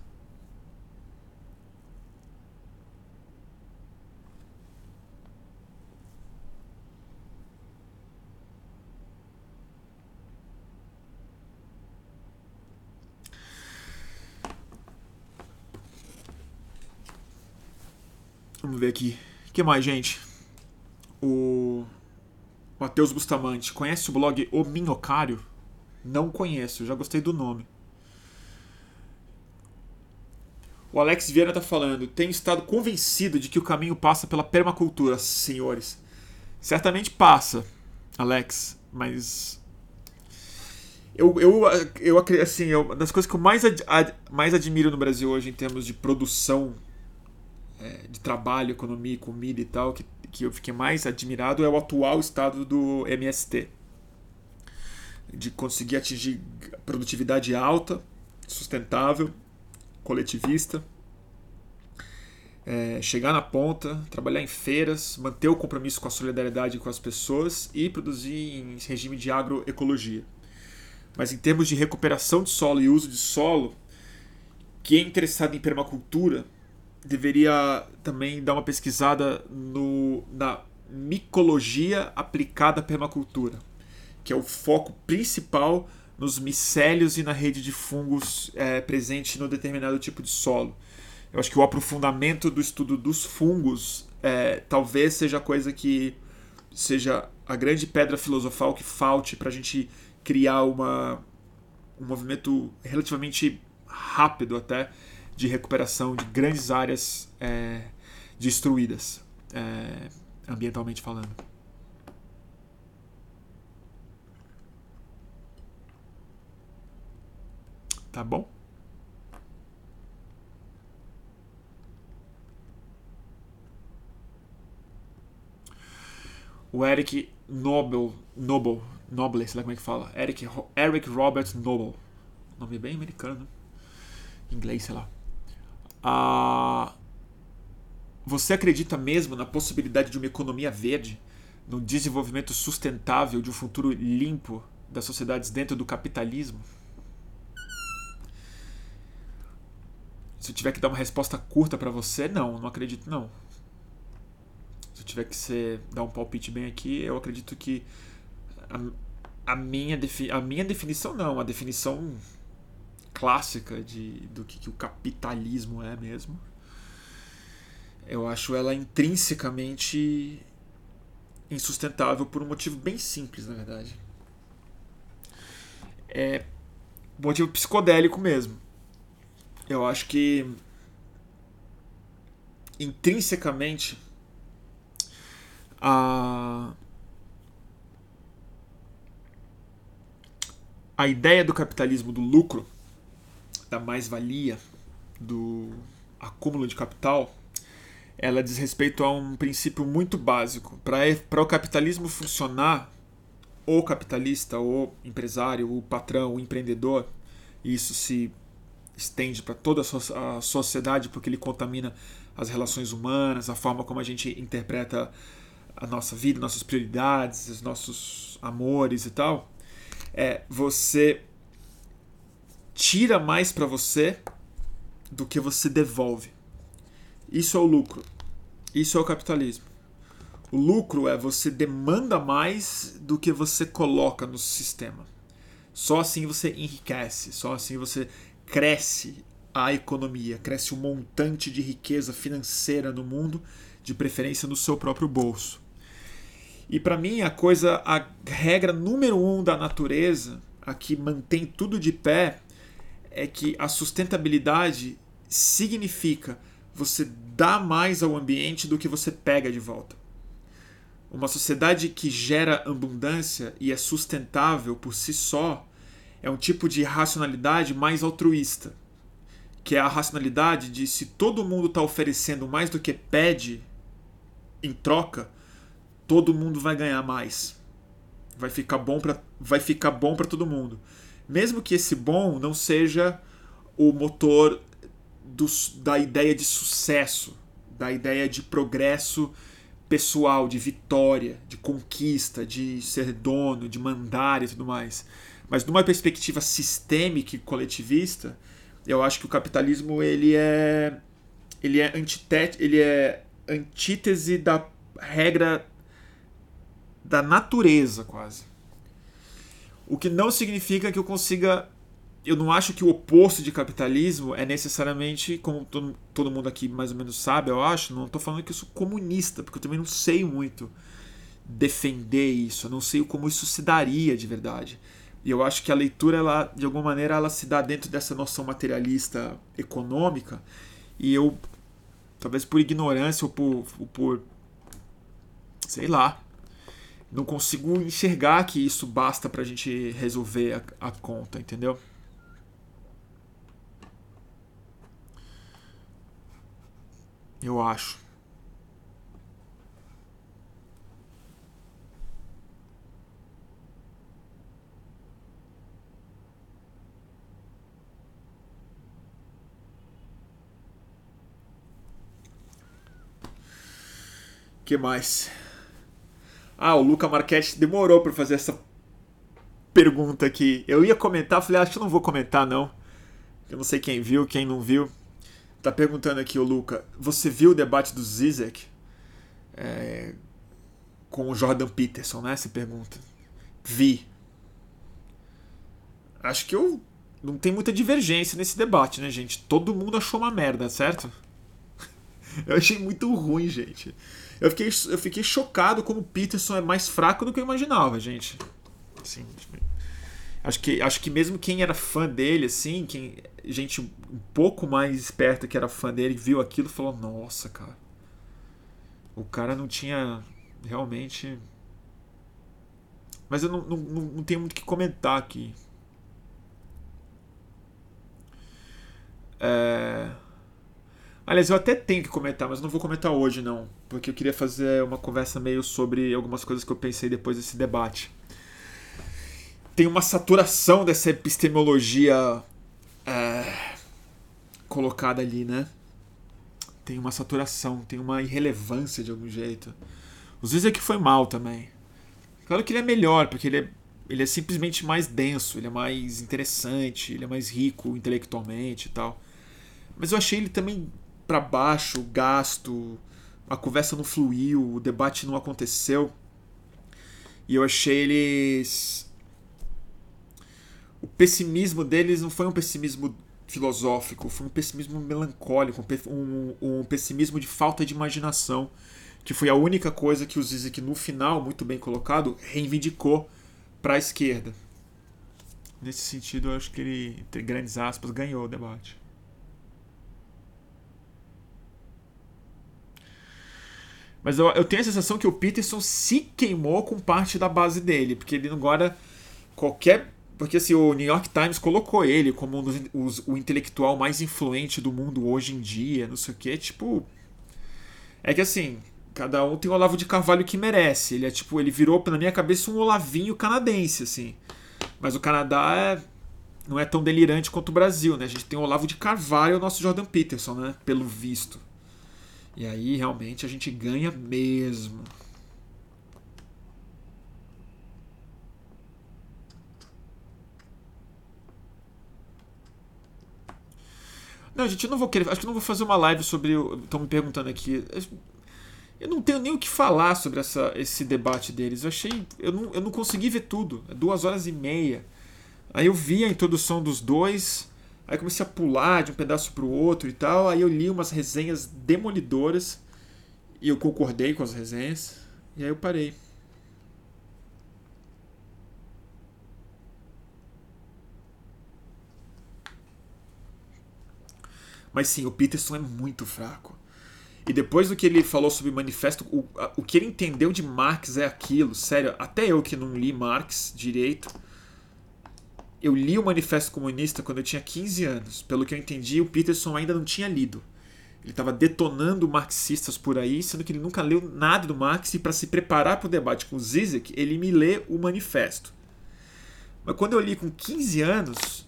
[SPEAKER 1] Vamos ver aqui. O que mais, gente? O Matheus Bustamante. Conhece o blog O Minhocário? Não conheço, já gostei do nome. O Alex Vieira está falando: tenho estado convencido de que o caminho passa pela permacultura, senhores. Certamente passa, Alex, mas. Eu, eu, eu assim, eu, das coisas que eu mais, ad, ad, mais admiro no Brasil hoje em termos de produção é, de trabalho, economia, comida e tal, que, que eu fiquei mais admirado é o atual estado do MST. De conseguir atingir produtividade alta, sustentável, coletivista, é, chegar na ponta, trabalhar em feiras, manter o compromisso com a solidariedade com as pessoas e produzir em regime de agroecologia. Mas em termos de recuperação de solo e uso de solo, quem é interessado em permacultura deveria também dar uma pesquisada no, na micologia aplicada à permacultura, que é o foco principal nos micélios e na rede de fungos é, presente no determinado tipo de solo. Eu acho que o aprofundamento do estudo dos fungos é, talvez seja a coisa que seja a grande pedra filosofal que falte para a gente criar uma, um movimento relativamente rápido até de recuperação de grandes áreas é, destruídas, é, ambientalmente falando. Tá bom? O Eric Nobel, Noble, Noble, sei lá como é que fala. Eric, Eric Robert Noble. Nome bem americano, né? Inglês, sei lá. Você acredita mesmo na possibilidade de uma economia verde, no desenvolvimento sustentável de um futuro limpo das sociedades dentro do capitalismo? Se eu tiver que dar uma resposta curta para você, não, não acredito não. Se eu tiver que ser, dar um palpite bem aqui, eu acredito que a, a minha, a minha definição não, a definição clássica de, do que, que o capitalismo é mesmo. Eu acho ela intrinsecamente insustentável por um motivo bem simples, na verdade. É motivo psicodélico mesmo. Eu acho que intrinsecamente a a ideia do capitalismo do lucro da mais-valia, do acúmulo de capital, ela diz respeito a um princípio muito básico. Para o capitalismo funcionar, o capitalista, o empresário, o patrão, o empreendedor, isso se estende para toda a sociedade porque ele contamina as relações humanas, a forma como a gente interpreta a nossa vida, nossas prioridades, os nossos amores e tal. É você tira mais para você do que você devolve. Isso é o lucro. Isso é o capitalismo. O lucro é você demanda mais do que você coloca no sistema. Só assim você enriquece, só assim você cresce a economia, cresce o um montante de riqueza financeira no mundo, de preferência no seu próprio bolso. E para mim a coisa, a regra número um da natureza, a que mantém tudo de pé, é que a sustentabilidade significa você dar mais ao ambiente do que você pega de volta. Uma sociedade que gera abundância e é sustentável por si só é um tipo de racionalidade mais altruísta, que é a racionalidade de se todo mundo está oferecendo mais do que pede em troca, todo mundo vai ganhar mais. Vai ficar bom para vai ficar bom para todo mundo. Mesmo que esse bom não seja o motor do, da ideia de sucesso, da ideia de progresso pessoal, de vitória, de conquista, de ser dono, de mandar e tudo mais. Mas numa perspectiva sistêmica e coletivista, eu acho que o capitalismo ele é ele é antitete, ele é antítese da regra da natureza quase. O que não significa que eu consiga eu não acho que o oposto de capitalismo é necessariamente, como todo, todo mundo aqui mais ou menos sabe, eu acho, não estou falando que eu sou comunista, porque eu também não sei muito defender isso, eu não sei como isso se daria de verdade. E eu acho que a leitura, ela, de alguma maneira, ela se dá dentro dessa noção materialista econômica. E eu, talvez por ignorância ou por, ou por sei lá, não consigo enxergar que isso basta para a gente resolver a, a conta, entendeu? Eu acho. que mais? Ah, o Luca Marquete demorou para fazer essa pergunta aqui. Eu ia comentar, falei, ah, acho que não vou comentar não. Eu não sei quem viu, quem não viu. Tá perguntando aqui o Luca, você viu o debate do Zizek é, com o Jordan Peterson, né? Se pergunta. Vi. Acho que eu não tem muita divergência nesse debate, né, gente? Todo mundo achou uma merda, certo? Eu achei muito ruim, gente. Eu fiquei, eu fiquei chocado como o Peterson é mais fraco do que eu imaginava, gente. Assim, acho que, acho que mesmo quem era fã dele, assim, quem, gente um pouco mais esperta que era fã dele, viu aquilo e falou: Nossa, cara. O cara não tinha realmente. Mas eu não, não, não tenho muito o que comentar aqui. É. Aliás, eu até tenho que comentar, mas não vou comentar hoje não, porque eu queria fazer uma conversa meio sobre algumas coisas que eu pensei depois desse debate. Tem uma saturação dessa epistemologia é, colocada ali, né? Tem uma saturação, tem uma irrelevância de algum jeito. Os vezes é foi mal também. Claro que ele é melhor, porque ele é, ele é simplesmente mais denso, ele é mais interessante, ele é mais rico intelectualmente e tal. Mas eu achei ele também para baixo, gasto, a conversa não fluiu, o debate não aconteceu. E eu achei eles. O pessimismo deles não foi um pessimismo filosófico, foi um pessimismo melancólico, um, um pessimismo de falta de imaginação, que foi a única coisa que o Zizek, no final, muito bem colocado, reivindicou para a esquerda. Nesse sentido, eu acho que ele, entre grandes aspas, ganhou o debate. Mas eu, eu tenho a sensação que o Peterson se queimou com parte da base dele, porque ele agora qualquer porque assim, o New York Times colocou ele como um dos, os, o intelectual mais influente do mundo hoje em dia, não sei o que, tipo. É que assim, cada um tem o Olavo de Carvalho que merece. Ele é tipo, ele virou na minha cabeça um Olavinho canadense, assim. Mas o Canadá é, não é tão delirante quanto o Brasil, né? A gente tem o Olavo de Carvalho e o nosso Jordan Peterson, né? Pelo visto. E aí realmente a gente ganha mesmo. Não, gente, eu não vou querer. Acho que não vou fazer uma live sobre. Estão me perguntando aqui. Eu não tenho nem o que falar sobre essa, esse debate deles. Eu achei. Eu não, eu não consegui ver tudo. É duas horas e meia. Aí eu vi a introdução dos dois. Aí comecei a pular de um pedaço para o outro e tal. Aí eu li umas resenhas demolidoras e eu concordei com as resenhas. E aí eu parei. Mas sim, o Peterson é muito fraco. E depois do que ele falou sobre manifesto, o, o que ele entendeu de Marx é aquilo. Sério, até eu que não li Marx direito, eu li o Manifesto Comunista quando eu tinha 15 anos. Pelo que eu entendi, o Peterson ainda não tinha lido. Ele estava detonando marxistas por aí, sendo que ele nunca leu nada do Marx, e para se preparar para o debate com o Zizek, ele me lê o manifesto. Mas quando eu li com 15 anos,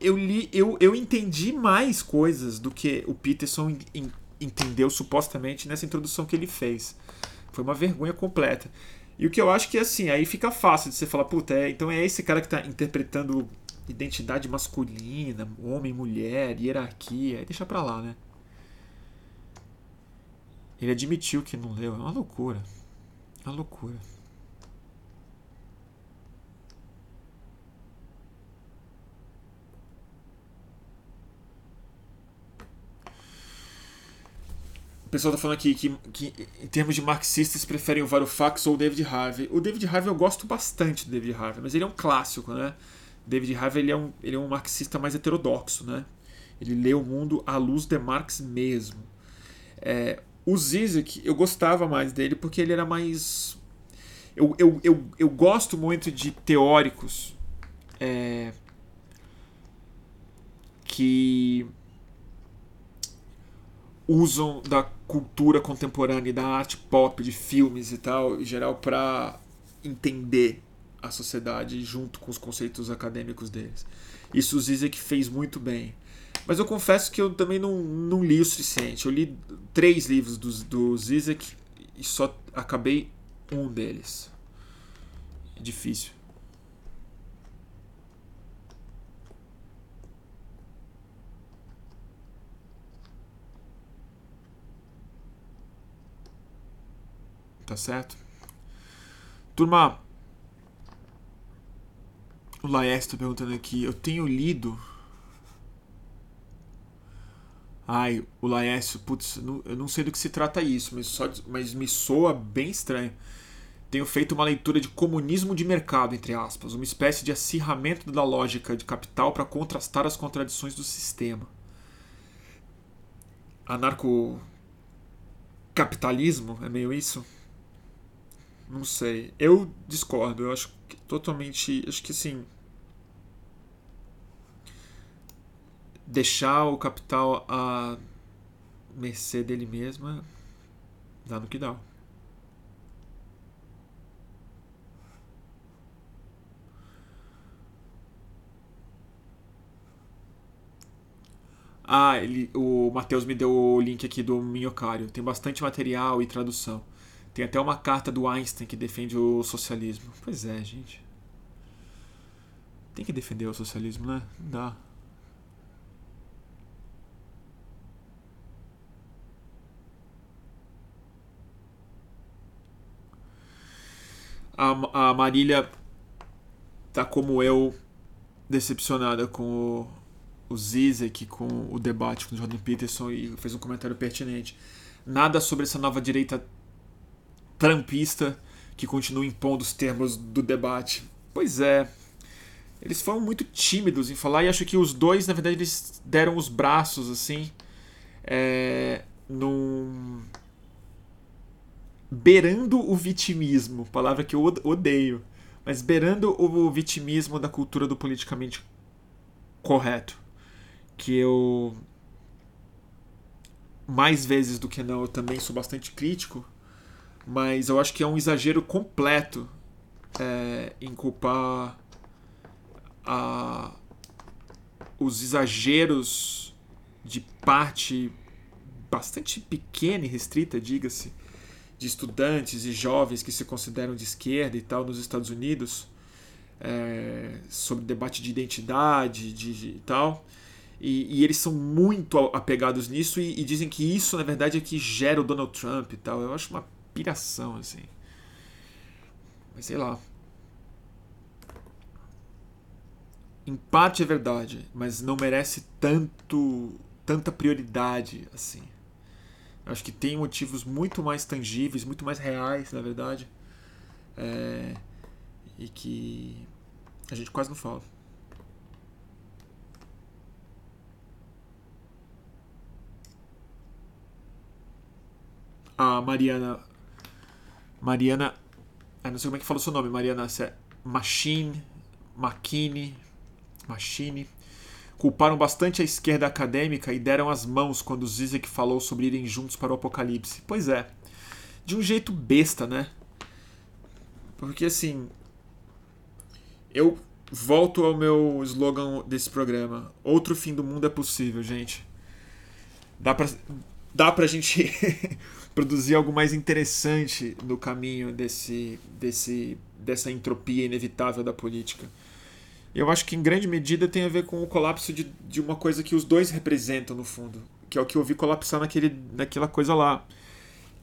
[SPEAKER 1] eu li, eu, eu entendi mais coisas do que o Peterson entendeu supostamente nessa introdução que ele fez. Foi uma vergonha completa. E o que eu acho que assim, aí fica fácil de você falar, puta, é, então é esse cara que está interpretando identidade masculina, homem, mulher, hierarquia, deixa pra lá, né? Ele admitiu que não leu, é uma loucura. É uma loucura. O pessoal tá falando aqui que, que, em termos de marxistas, preferem o Varoufakis ou o David Harvey. O David Harvey eu gosto bastante do David Harvey, mas ele é um clássico, né? David Harvey ele é, um, ele é um marxista mais heterodoxo, né? Ele lê o mundo à luz de Marx mesmo. É, o Zizek, eu gostava mais dele porque ele era mais. Eu, eu, eu, eu gosto muito de teóricos é, que usam da cultura contemporânea e da arte pop, de filmes e tal, em geral, para entender a sociedade junto com os conceitos acadêmicos deles. Isso o Zizek fez muito bem. Mas eu confesso que eu também não, não li o suficiente. Eu li três livros do, do Zizek e só acabei um deles. É difícil. Tá certo? Turma, o Laércio tá perguntando aqui. Eu tenho lido. Ai, o Laércio, putz, eu não sei do que se trata isso, mas, só, mas me soa bem estranho. Tenho feito uma leitura de comunismo de mercado, entre aspas, uma espécie de acirramento da lógica de capital para contrastar as contradições do sistema. Anarco capitalismo é meio isso? Não sei. Eu discordo. Eu acho que totalmente. Acho que sim. deixar o capital a mercê dele mesma dá no que dá. Ah, ele, o Matheus me deu o link aqui do Minhocário. Tem bastante material e tradução. Tem até uma carta do Einstein que defende o socialismo. Pois é, gente. Tem que defender o socialismo, né? Dá. a, Marília tá como eu, decepcionada com o Zizek, com o debate com o Jordan Peterson e fez um comentário pertinente. Nada sobre essa nova direita trampista que continua impondo os termos do debate. Pois é, eles foram muito tímidos em falar e acho que os dois, na verdade, eles deram os braços assim, é, num beirando o vitimismo, palavra que eu odeio, mas beirando o vitimismo da cultura do politicamente correto, que eu mais vezes do que não eu também sou bastante crítico, mas eu acho que é um exagero completo é, em culpar a, os exageros de parte bastante pequena e restrita, diga-se, de estudantes e jovens que se consideram de esquerda e tal nos Estados Unidos é, sobre debate de identidade de, de e tal. E, e, eles são muito apegados nisso e, e, dizem que isso, na verdade, é que gera o Donald Trump e tal. Eu acho uma piração, assim. Mas sei lá. Em parte é verdade, mas não merece tanto tanta prioridade assim. Eu acho que tem motivos muito mais tangíveis, muito mais reais, na verdade, é, e que a gente quase não fala. a Mariana Mariana. Eu não sei como é que fala o seu nome, Mariana. Se é Machine. Machine. Machine. Culparam bastante a esquerda acadêmica e deram as mãos quando Zizek falou sobre irem juntos para o apocalipse. Pois é. De um jeito besta, né? Porque assim. Eu volto ao meu slogan desse programa. Outro fim do mundo é possível, gente. Dá pra, dá pra gente produzir algo mais interessante no caminho desse, desse, dessa entropia inevitável da política. Eu acho que em grande medida tem a ver com o colapso de, de uma coisa que os dois representam no fundo, que é o que eu vi colapsar naquele, naquela coisa lá,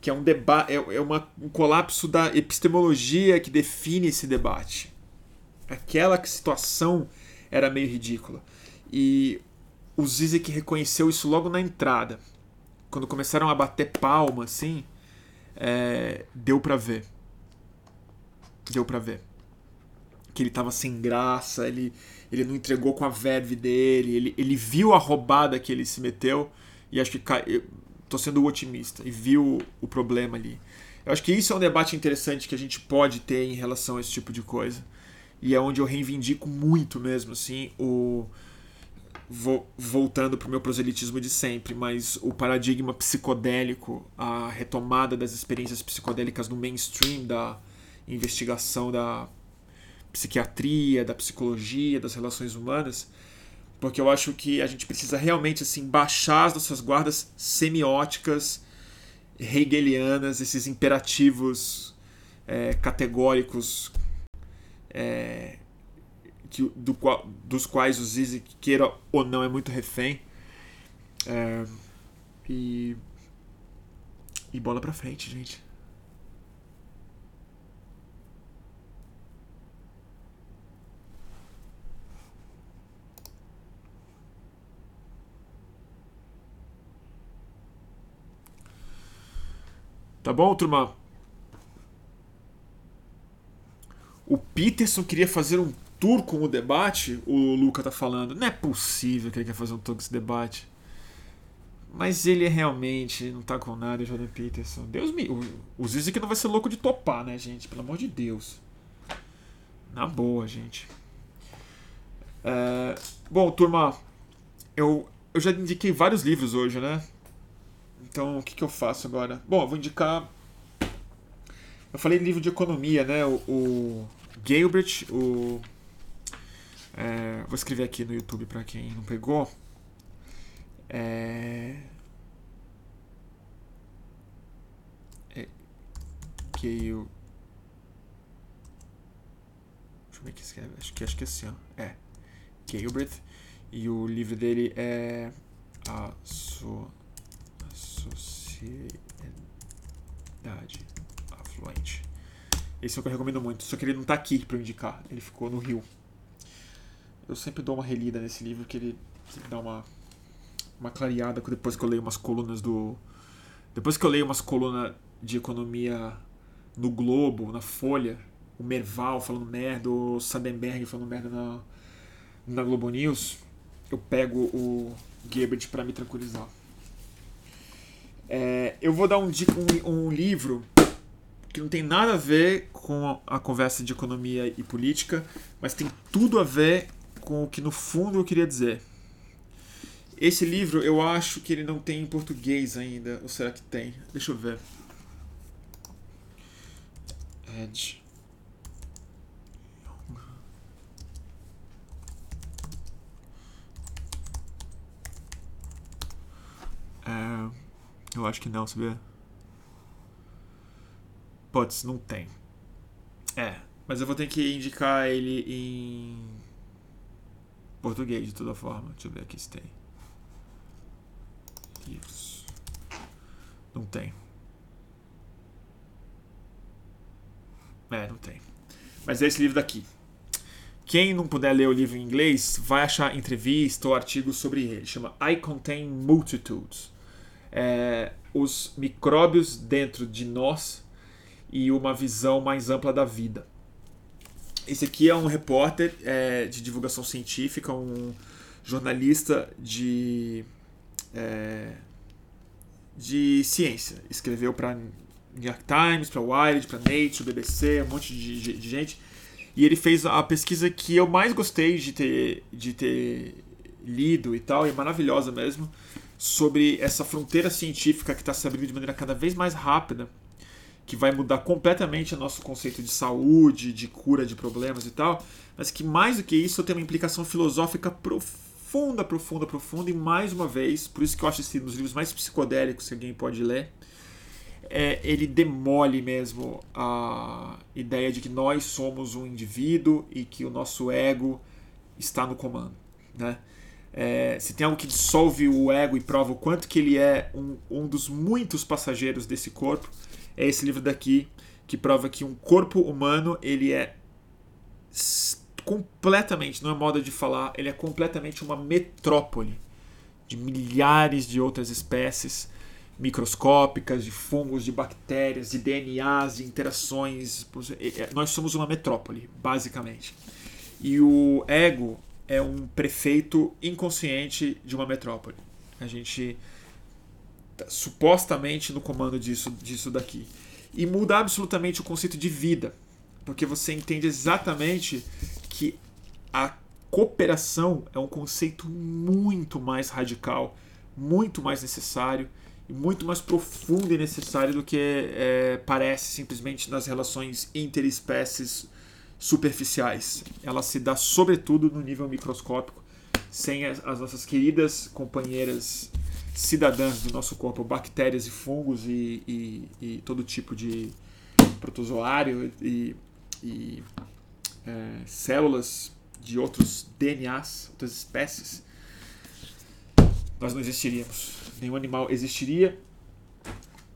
[SPEAKER 1] que é um debate, é, é uma, um colapso da epistemologia que define esse debate. Aquela situação era meio ridícula. E o Zizek reconheceu isso logo na entrada. Quando começaram a bater palma, assim, é, deu para ver. Deu para ver. Que ele tava sem graça, ele, ele não entregou com a verve dele, ele, ele viu a roubada que ele se meteu e acho que eu tô sendo otimista e viu o problema ali. Eu acho que isso é um debate interessante que a gente pode ter em relação a esse tipo de coisa. E é onde eu reivindico muito mesmo, assim, o voltando para o meu proselitismo de sempre, mas o paradigma psicodélico, a retomada das experiências psicodélicas no mainstream da investigação da psiquiatria, da psicologia, das relações humanas, porque eu acho que a gente precisa realmente assim baixar as nossas guardas semióticas hegelianas, esses imperativos é, categóricos é, que, do, dos quais o Zizek, queira ou não, é muito refém. É, e, e bola pra frente, gente. Tá bom, turma? O Peterson queria fazer um tour com o debate, o Luca tá falando. Não é possível que ele quer fazer um tour com esse debate. Mas ele é realmente não tá com nada, Jordan Peterson. Deus me. O, Zizek não vai ser louco de topar, né, gente? Pelo amor de Deus. Na boa, gente. É, bom, turma, eu, eu já indiquei vários livros hoje, né? Então, o que, que eu faço agora? Bom, eu vou indicar. Eu falei livro de economia, né? O, o Gilbert, o é, vou escrever aqui no YouTube para quem não pegou. É, é. Deixa eu ver aqui escreve. Acho que, acho que é assim, ó. É. Gilbert. E o livro dele é. A so, Sociedade Afluente. Esse é o que eu recomendo muito. Só que ele não tá aqui para indicar. Ele ficou no Rio. Eu sempre dou uma relida nesse livro que ele dá uma, uma clareada depois que eu leio umas colunas do. Depois que eu leio umas colunas de economia no Globo, na Folha, o Merval falando merda, o Sadenberg falando merda na, na Globo News, eu pego o Gebert para me tranquilizar. É, eu vou dar um, um, um livro que não tem nada a ver com a conversa de economia e política, mas tem tudo a ver com o que no fundo eu queria dizer. Esse livro eu acho que ele não tem em português ainda. Ou será que tem? Deixa eu ver. Edge. É, eu acho que não, sabia? Putz, não tem. É, mas eu vou ter que indicar ele em Português, de toda forma. Deixa eu ver aqui se tem. Não tem. É, não tem. Mas é esse livro daqui. Quem não puder ler o livro em inglês, vai achar entrevista ou artigo sobre ele. Chama I Contain Multitudes. É, os micróbios dentro de nós e uma visão mais ampla da vida. Esse aqui é um repórter é, de divulgação científica, um jornalista de, é, de ciência. Escreveu para New York Times, para Wired, para Nature, BBC, um monte de, de, de, gente. E ele fez a pesquisa que eu mais gostei de ter, de ter lido e tal, e é maravilhosa mesmo, sobre essa fronteira científica que está se abrindo de maneira cada vez mais rápida, que vai mudar completamente o nosso conceito de saúde, de cura de problemas e tal, mas que mais do que isso tem uma implicação filosófica profunda, profunda, profunda, e mais uma vez, por isso que eu acho esse um dos livros mais psicodélicos que alguém pode ler, é, ele demole mesmo a ideia de que nós somos um indivíduo e que o nosso ego está no comando. Né? É, se tem algo que dissolve o ego e prova o quanto que ele é um, um dos muitos passageiros desse corpo, é esse livro daqui, que prova que um corpo humano ele é completamente, não é moda de falar, ele é completamente uma metrópole de milhares de outras espécies microscópicas, de fungos, de bactérias, de DNAs, de interações. Nós somos uma metrópole, basicamente. E o ego é um prefeito inconsciente de uma metrópole. A gente supostamente no comando disso, disso daqui. E muda absolutamente o conceito de vida, porque você entende exatamente que a cooperação é um conceito muito mais radical, muito mais necessário e muito mais profundo e necessário do que é, parece simplesmente nas relações interespécies superficiais. Ela se dá sobretudo no nível microscópico, sem as, as nossas queridas companheiras cidadãs do nosso corpo, bactérias e fungos e, e, e todo tipo de protozoário e, e é, células de outros DNAs, outras espécies, nós não existiríamos. Nenhum animal existiria.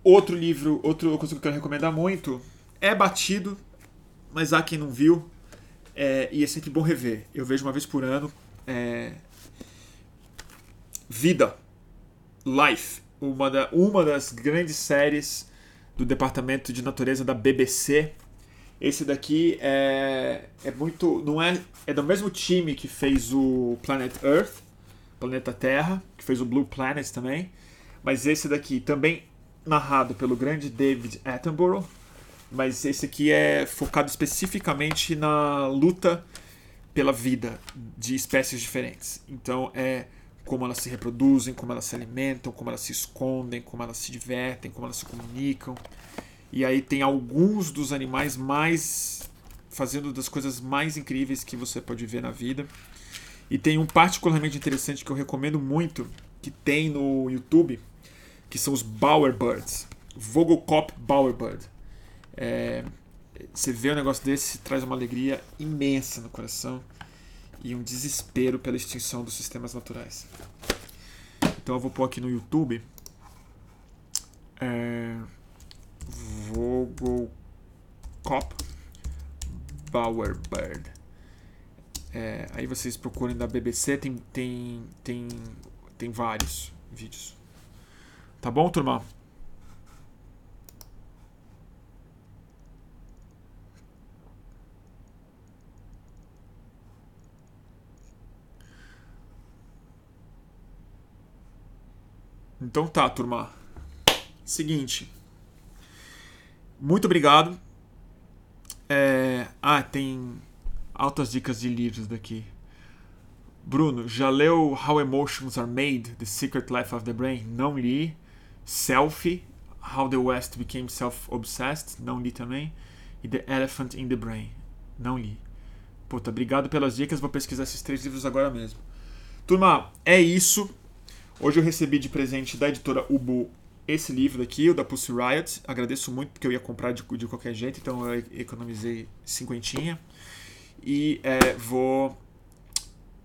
[SPEAKER 1] Outro livro, outra coisa que eu quero recomendar muito, é batido, mas há quem não viu, é, e é sempre bom rever. Eu vejo uma vez por ano. É, Vida, Life, uma, da, uma das grandes séries do Departamento de Natureza da BBC, esse daqui é, é muito. não é É do mesmo time que fez o Planet Earth, Planeta Terra, que fez o Blue Planet também. Mas esse daqui também narrado pelo grande David Attenborough. Mas esse aqui é focado especificamente na luta pela vida de espécies diferentes. Então é como elas se reproduzem, como elas se alimentam, como elas se escondem, como elas se divertem, como elas se comunicam. E aí tem alguns dos animais mais fazendo das coisas mais incríveis que você pode ver na vida. E tem um particularmente interessante que eu recomendo muito, que tem no YouTube, que são os Bowerbirds. Vogelkop Bowerbird. É, você vê um negócio desse, traz uma alegria imensa no coração e um desespero pela extinção dos sistemas naturais. Então eu vou pôr aqui no YouTube. É, Vogelkop Bowerbird. É, aí vocês procurem da BBC, tem, tem, tem, tem vários vídeos. Tá bom, turma? Então tá, turma. Seguinte. Muito obrigado. É... Ah, tem altas dicas de livros daqui. Bruno, já leu How Emotions Are Made? The Secret Life of the Brain? Não li. Selfie, How the West Became Self-Obsessed? Não li também. E The Elephant in the Brain? Não li. Puta, obrigado pelas dicas. Vou pesquisar esses três livros agora mesmo. Turma, é isso. Hoje eu recebi de presente da editora Ubu esse livro aqui, o da Pussy Riot. Agradeço muito porque eu ia comprar de, de qualquer jeito, então eu economizei cinquentinha. E é, vou,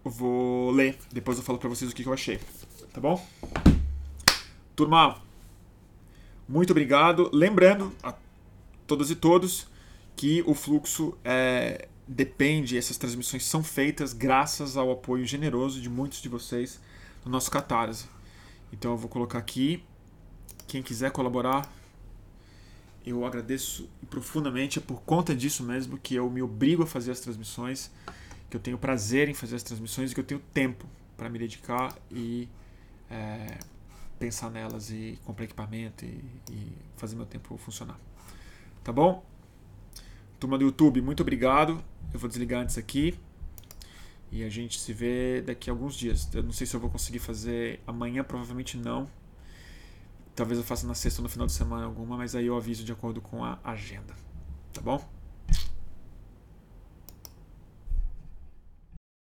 [SPEAKER 1] vou ler. Depois eu falo para vocês o que, que eu achei. Tá bom? Turma, muito obrigado. Lembrando a todas e todos que o fluxo é, depende, essas transmissões são feitas graças ao apoio generoso de muitos de vocês no nosso Catarse. Então eu vou colocar aqui. Quem quiser colaborar, eu agradeço profundamente. É por conta disso mesmo que eu me obrigo a fazer as transmissões, que eu tenho prazer em fazer as transmissões e que eu tenho tempo para me dedicar e é, pensar nelas e comprar equipamento e, e fazer meu tempo funcionar. Tá bom? Turma do YouTube, muito obrigado. Eu vou desligar antes aqui. E a gente se vê daqui a alguns dias. Eu não sei se eu vou conseguir fazer amanhã, provavelmente não. Talvez eu faça na sexta ou no final de semana alguma, mas aí eu aviso de acordo com a agenda. Tá bom?